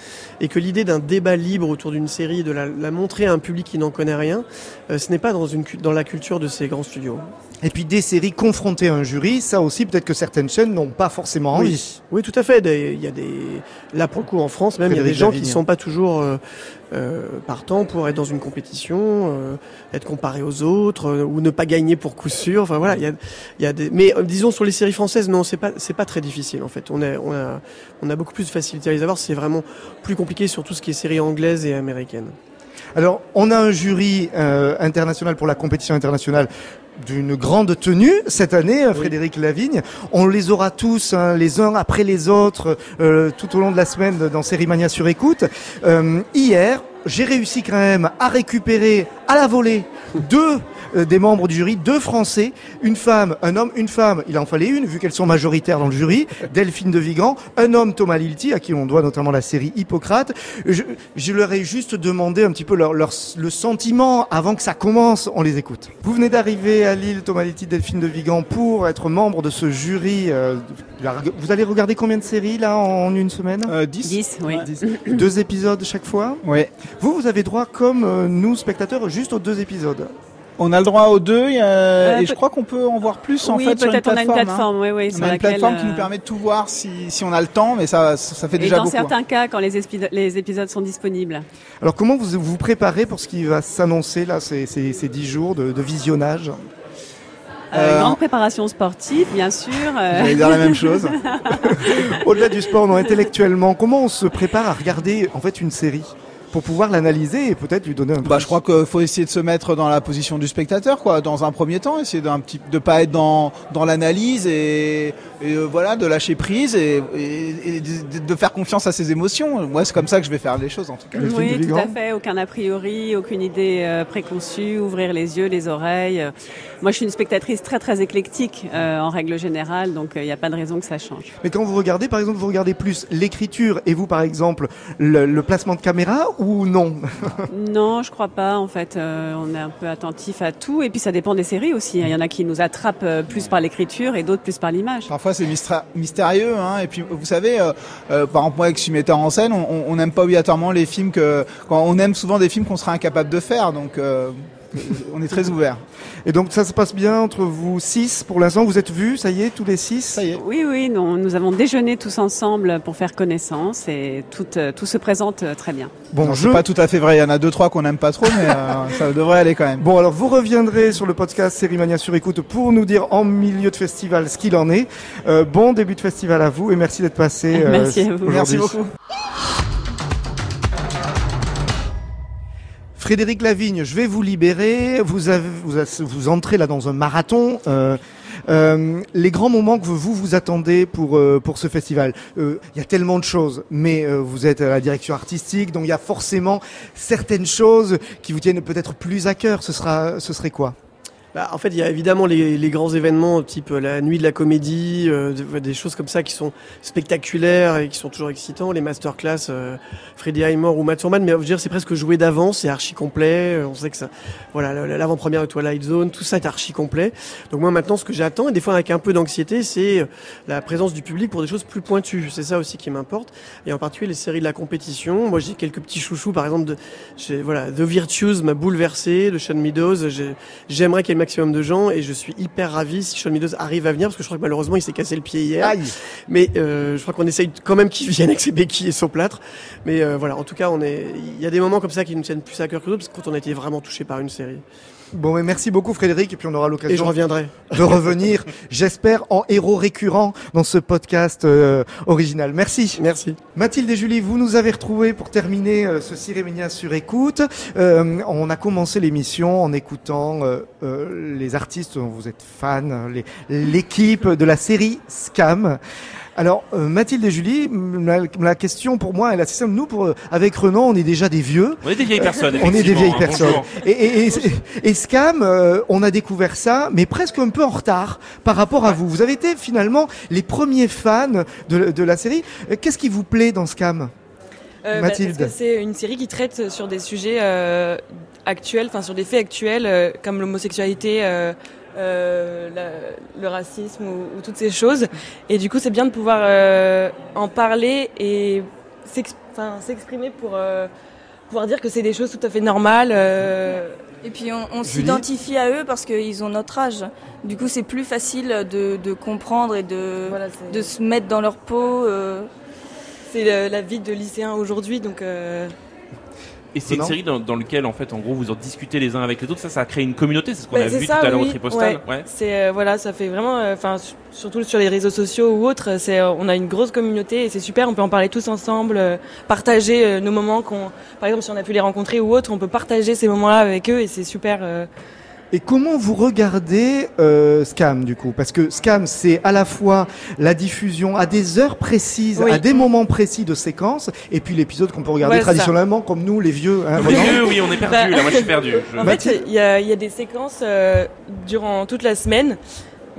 et que l'idée d'un débat libre autour d'une série, de la, montrer à un public qui n'en connaît rien, euh, ce n'est pas dans la culture de ces grands studios. Et puis des séries confrontées à un jury, ça aussi peut-être que certaines chaînes n'ont pas forcément envie. Oui, oui, tout à fait. Il y a des, là pour le coup en France même, il y a des gens qui Lavigne. sont pas toujours euh, euh, partants pour être dans une compétition, euh, être comparés aux autres ou ne pas gagner pour coup sûr. Enfin voilà, il y a, il y a des. Mais disons sur les séries françaises, non, c'est pas, c'est pas très difficile en fait. On a, on a, on a beaucoup plus de facilité à les avoir. C'est vraiment plus compliqué sur tout ce qui est séries anglaises et américaines. Alors, on a un jury euh, international pour la compétition internationale d'une grande tenue cette année, euh, Frédéric Lavigne. On les aura tous, hein, les uns après les autres, euh, tout au long de la semaine dans Série Mania sur écoute. Euh, hier, j'ai réussi quand même à récupérer à la volée deux des membres du jury, deux Français, une femme, un homme, une femme. Il en fallait une, vu qu'elles sont majoritaires dans le jury. Delphine de Vigan, un homme, Thomas Lilti, à qui on doit notamment la série Hippocrate. Je, je leur ai juste demandé un petit peu leur, leur- le sentiment avant que ça commence. On les écoute. Vous venez d'arriver à Lille, Thomas Lilti, Delphine de Vigan, pour être membre de ce jury. euh, vous allez regarder combien de séries là en une semaine? 10. 10, oui. Deux épisodes chaque fois? Oui. Vous, vous avez droit, comme euh, nous, spectateurs, juste aux deux épisodes. On a le droit aux deux Euh, et je crois qu'on peut en voir plus en Oui, fait sur une peut-être on a plateforme. une plateforme, hein. oui, oui, on une plateforme qui euh, nous permet de tout voir si, si on a le temps, mais ça, ça fait Et déjà dans beaucoup. hein. certains cas, quand les, épi- les épisodes sont disponibles. Alors, comment vous vous préparez pour ce qui va s'annoncer là, ces, ces, ces dix jours de, de visionnage? Euh, Euh, grande préparation sportive, bien sûr. euh. J'allais dire la même chose. Au-delà du sport, non, intellectuellement, comment on se prépare à regarder en fait une série? Pour pouvoir l'analyser et peut-être lui donner un Bah, je crois qu'il faut essayer de se mettre dans la position du spectateur, quoi, dans un premier temps, essayer d'un petit, de pas être dans, dans l'analyse et, et, euh, voilà, de lâcher prise et, et- et de, de faire confiance à ses émotions. Moi, c'est comme ça que je vais faire les choses, en tout cas. Oui, tout à fait. Aucun a priori, aucune idée euh, préconçue, ouvrir les yeux, les oreilles. Euh, Moi, je suis une spectatrice très très éclectique euh, en règle générale, donc il n'y a pas de raison que ça change. Mais quand vous regardez, par exemple, vous regardez plus l'écriture et vous, par exemple, le, le placement de caméra ou non Non, je crois pas. En fait, euh, on est un peu attentif à tout, et puis ça dépend des séries aussi. hein. Il y en a qui nous attrapent euh, plus par l'écriture et d'autres plus par l'image. Parfois c'est mystérieux, hein. et puis vous savez, euh, euh, par exemple moi avec je suis metteur en scène, on- n'aime pas obligatoirement les films que, quand on aime souvent des films qu'on serait incapable de faire, donc euh, on est très ouvert. Et donc ça se passe bien entre vous six pour l'instant. Vous êtes vus, ça y est, tous les six Ça y est. Oui, oui, nous, nous avons déjeuné tous ensemble pour faire connaissance, et tout, euh, tout se présente euh, très bien. Bon, je- pas tout à fait vrai. Il y en a deux trois qu'on n'aime pas trop, mais euh, ça devrait aller quand même. Bon, alors vous reviendrez sur le podcast Série Mania sur écoute pour nous dire en milieu de festival ce qu'il en est. Euh, bon début de festival à vous et merci d'être passé. euh, Merci à vous. Merci beaucoup. Frédéric Lavigne, je vais vous libérer. Vous, vous, entrez là dans un marathon. Euh, euh, les grands moments que vous vous attendez pour euh, pour ce festival. Il y a tellement de choses, mais vous êtes à la direction artistique, donc il y a forcément certaines choses qui vous tiennent peut-être plus à cœur. Ce sera, ce serait quoi? Bah, en fait, il y a évidemment les, les grands événements, type euh, la nuit de la comédie, euh, des, choses comme ça qui sont spectaculaires et qui sont toujours excitants. Les masterclass, euh, Freddy Highmore ou Matt Thurman, mais je veux dire, c'est presque joué d'avance, c'est archi complet. euh, On sait que ça, voilà, la- l'avant-première de Twilight Zone, tout ça est archi complet. Donc moi maintenant, ce que j'attends, et des fois avec un peu d'anxiété, c'est euh, la présence du public pour des choses plus pointues. C'est ça aussi qui m'importe. Et en particulier les séries de la compétition. Moi, j'ai quelques petits chouchous, par exemple, de, voilà, The Virtues m'a bouleversé, de Sean Meadows. J'ai- J'aimerais qu'il y ait le maximum de gens et je suis hyper ravi si Sean Meadows arrive à venir parce que je crois que malheureusement il s'est cassé le pied hier. Mais euh, je crois qu'on essaye quand même qu'il vienne avec ses béquilles et son plâtre. Mais euh, voilà, en tout cas, on est, il y a des moments comme ça qui nous tiennent plus à cœur que d'autres parce que quand on a été vraiment touché par une série. Bon, mais merci beaucoup Frédéric, et puis on aura l'occasion Et je reviendrai. de revenir, j'espère, en héros récurrent dans ce podcast euh, original. Merci. Merci. Mathilde et Julie, vous nous avez retrouvés pour terminer euh, ce Ciréménia sur écoute. Euh, on a commencé l'émission en écoutant euh, euh, les artistes dont vous êtes fans, les- l'équipe de la série Scam. Alors, euh, Mathilde et Julie, la, la question pour moi, elle est assez simple. Nous, pour, euh, avec Renan, on est déjà des vieux. On est des vieilles personnes, on est des vieilles hein, personnes. bonjour. Et, et, et, et Scam, euh, on a découvert ça, mais presque un peu en retard par rapport à vous. Vous avez été finalement les premiers fans de, de la série. Qu'est-ce qui vous plaît dans Scam Euh, bah, Mathilde. parce que c'est une série qui traite sur des sujets euh, actuels, enfin sur des faits actuels euh, comme l'homosexualité, euh, la- le racisme ou, ou toutes ces choses. Et du coup, c'est bien de pouvoir euh, en parler et s'exprimer pour euh, pouvoir dire que c'est des choses tout à fait normales. euh. Et puis on, s'identifie à eux parce qu'ils ont notre âge. Du coup, c'est plus facile de, de comprendre et de, de se mettre dans leur peau. euh. C'est la vie de lycéen aujourd'hui, donc. Et c'est une série dans, dans laquelle, en fait, en gros, vous en discutez les uns avec les autres. Ça, ça a créé une communauté. C'est ce qu'on Bah, a c'est vu ça, tout à l'heure oui, au Tripostal. ouais. C'est euh, voilà, ça fait vraiment, euh, enfin su- surtout sur les réseaux sociaux ou autres, c'est euh, on a une grosse communauté et c'est super. On peut en parler tous ensemble, euh, partager nos moments qu'on, par exemple, si on a pu les rencontrer ou autres, on peut partager ces moments-là avec eux et c'est super. Et comment vous regardez euh, Scam du coup? Parce que Scam, c'est à la fois la diffusion à des heures précises, Oui. à des moments précis de séquence, et puis l'épisode qu'on peut regarder Ouais, c'est ça. traditionnellement comme nous, les vieux. hein, Les vieux, oui, on est perdu. Bah, Là, moi, je suis perdu. Je- En fait, il y a, il y a des séquences euh, durant toute la semaine.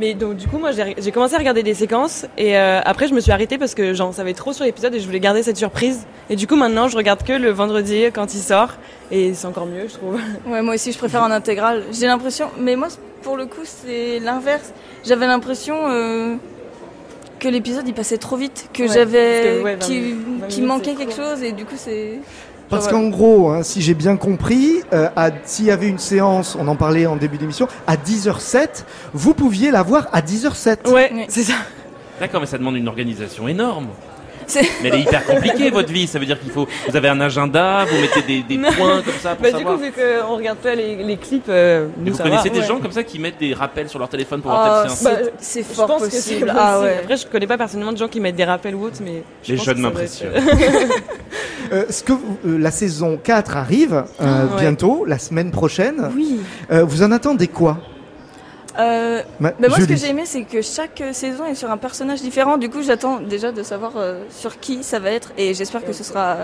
Mais donc du coup moi j'ai commencé à regarder des séquences et euh, après je me suis arrêtée parce que j'en savais trop sur l'épisode et je voulais garder cette surprise et du coup maintenant je regarde que le vendredi quand il sort et c'est encore mieux je trouve. Ouais, moi aussi, je préfère en intégral. J'ai l'impression, mais moi, pour le coup, c'est l'inverse. J'avais l'impression euh, que l'épisode il passait trop vite, que Ouais, j'avais, parce que, ouais, 20 qu'il minutes, 20 qu'il minutes, manquait quelque chose, et du coup, c'est. Parce qu'en gros, hein, si j'ai bien compris, euh, s'il y avait une séance, on en parlait en début d'émission, à 10h07, vous pouviez la voir à 10h07. Ouais, c'est ça. D'accord, mais ça demande une organisation énorme. C'est- Mais elle est hyper compliquée votre vie. Ça veut dire qu'il faut, vous avez un agenda, vous mettez des, points comme ça pour Bah, du coup vu qu'on regarde pas les, les clips, euh, nous vous ça connaissez va. des Ouais. gens comme ça qui mettent des rappels sur leur téléphone pour Oh, voir séance c'est- c'est je fort pense que possible. c'est Ah ouais. Après je connais pas personnellement de gens qui mettent des rappels ou autres mais je Les pense jeunes que m'impressionnent. Euh, ce que vous- euh, la saison 4 arrive euh, Ah, ouais. bientôt, la semaine prochaine. Oui. Euh, vous en attendez quoi? Euh, bah, moi, ce que j'ai aimé, c'est que chaque euh, saison est sur un personnage différent. Du coup, j'attends déjà de savoir euh, sur qui ça va être, et j'espère que ce sera.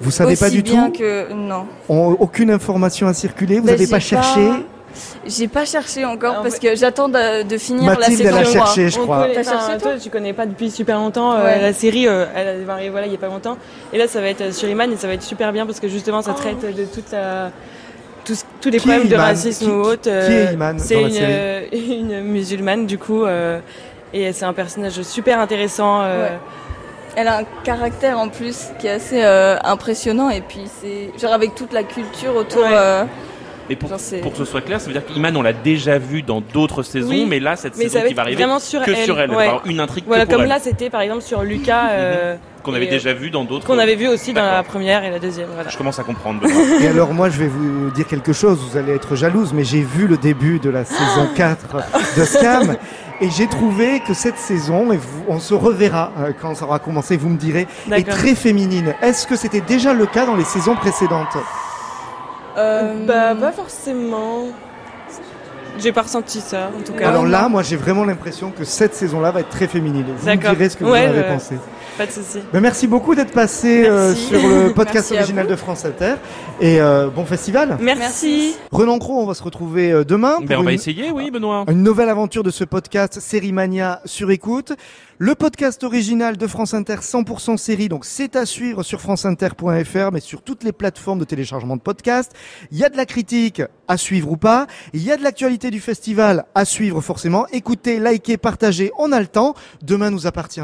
Vous savez aussi pas du bien tout que non. On- Aucune information à circuler Vous n'avez j'ai pas cherché J'ai pas cherché encore Alors, parce que j'attends de, de finir Mathilde, la elle a saison. cherché, je crois. connaît- cherché, toi tu connais pas depuis super longtemps euh, Ouais. la série euh, elle va arriver voilà il y a pas longtemps et là ça va être sur Iman et ça va être super bien parce que justement ça Oh. traite de toute la tous, les Qui problèmes de racisme Qui- ou autre qui euh, c'est une, euh, une musulmane du coup euh, et c'est un personnage super intéressant euh, Ouais. Elle a un caractère en plus qui est assez euh, impressionnant et puis c'est genre avec toute la culture autour. Ouais. Euh, Mais pour, Genre, c'est- pour que ce soit clair, ça veut dire qu'Iman, on l'a déjà vu dans d'autres saisons, Oui, mais là, cette mais saison qui va arriver, vraiment sur que elle, sur elle. Ouais. une intrigue que voilà pour comme elle. là c'était par exemple sur Lucas euh, qu'on avait et, déjà vu dans d'autres. qu'on avait vu aussi dans la première et la deuxième voilà. Je commence à comprendre. Et alors moi je vais vous dire quelque chose, vous allez être jalouse, mais j'ai vu le début de la saison 4 de Scam et j'ai trouvé que cette saison, et vous- on se reverra euh, quand ça aura commencé, vous me direz, est très féminine. Est-ce que c'était déjà le cas dans les saisons précédentes? euh, Bah, pas forcément. J'ai pas ressenti ça, en tout cas. Alors là, moi j'ai vraiment l'impression que cette saison-là va être très féminine. Vous me D'accord. direz ce que Ouais, vous en avez euh, pensé. Pas de souci. Ben, merci beaucoup d'être passé euh, sur le podcast original de France Inter et euh, bon festival. Merci. Renan Cro, on va se retrouver euh, demain. Ben, on va une- essayer, oui, Benoît. Une nouvelle aventure de ce podcast Série Mania sur écoute. Le podcast original de France Inter 100% série, donc c'est à suivre sur franceinter.fr, mais sur toutes les plateformes de téléchargement de podcasts. Il y a de la critique à suivre ou pas. Il y a de l'actualité du festival à suivre forcément. Écoutez, likez, partagez, on a le temps. Demain nous appartient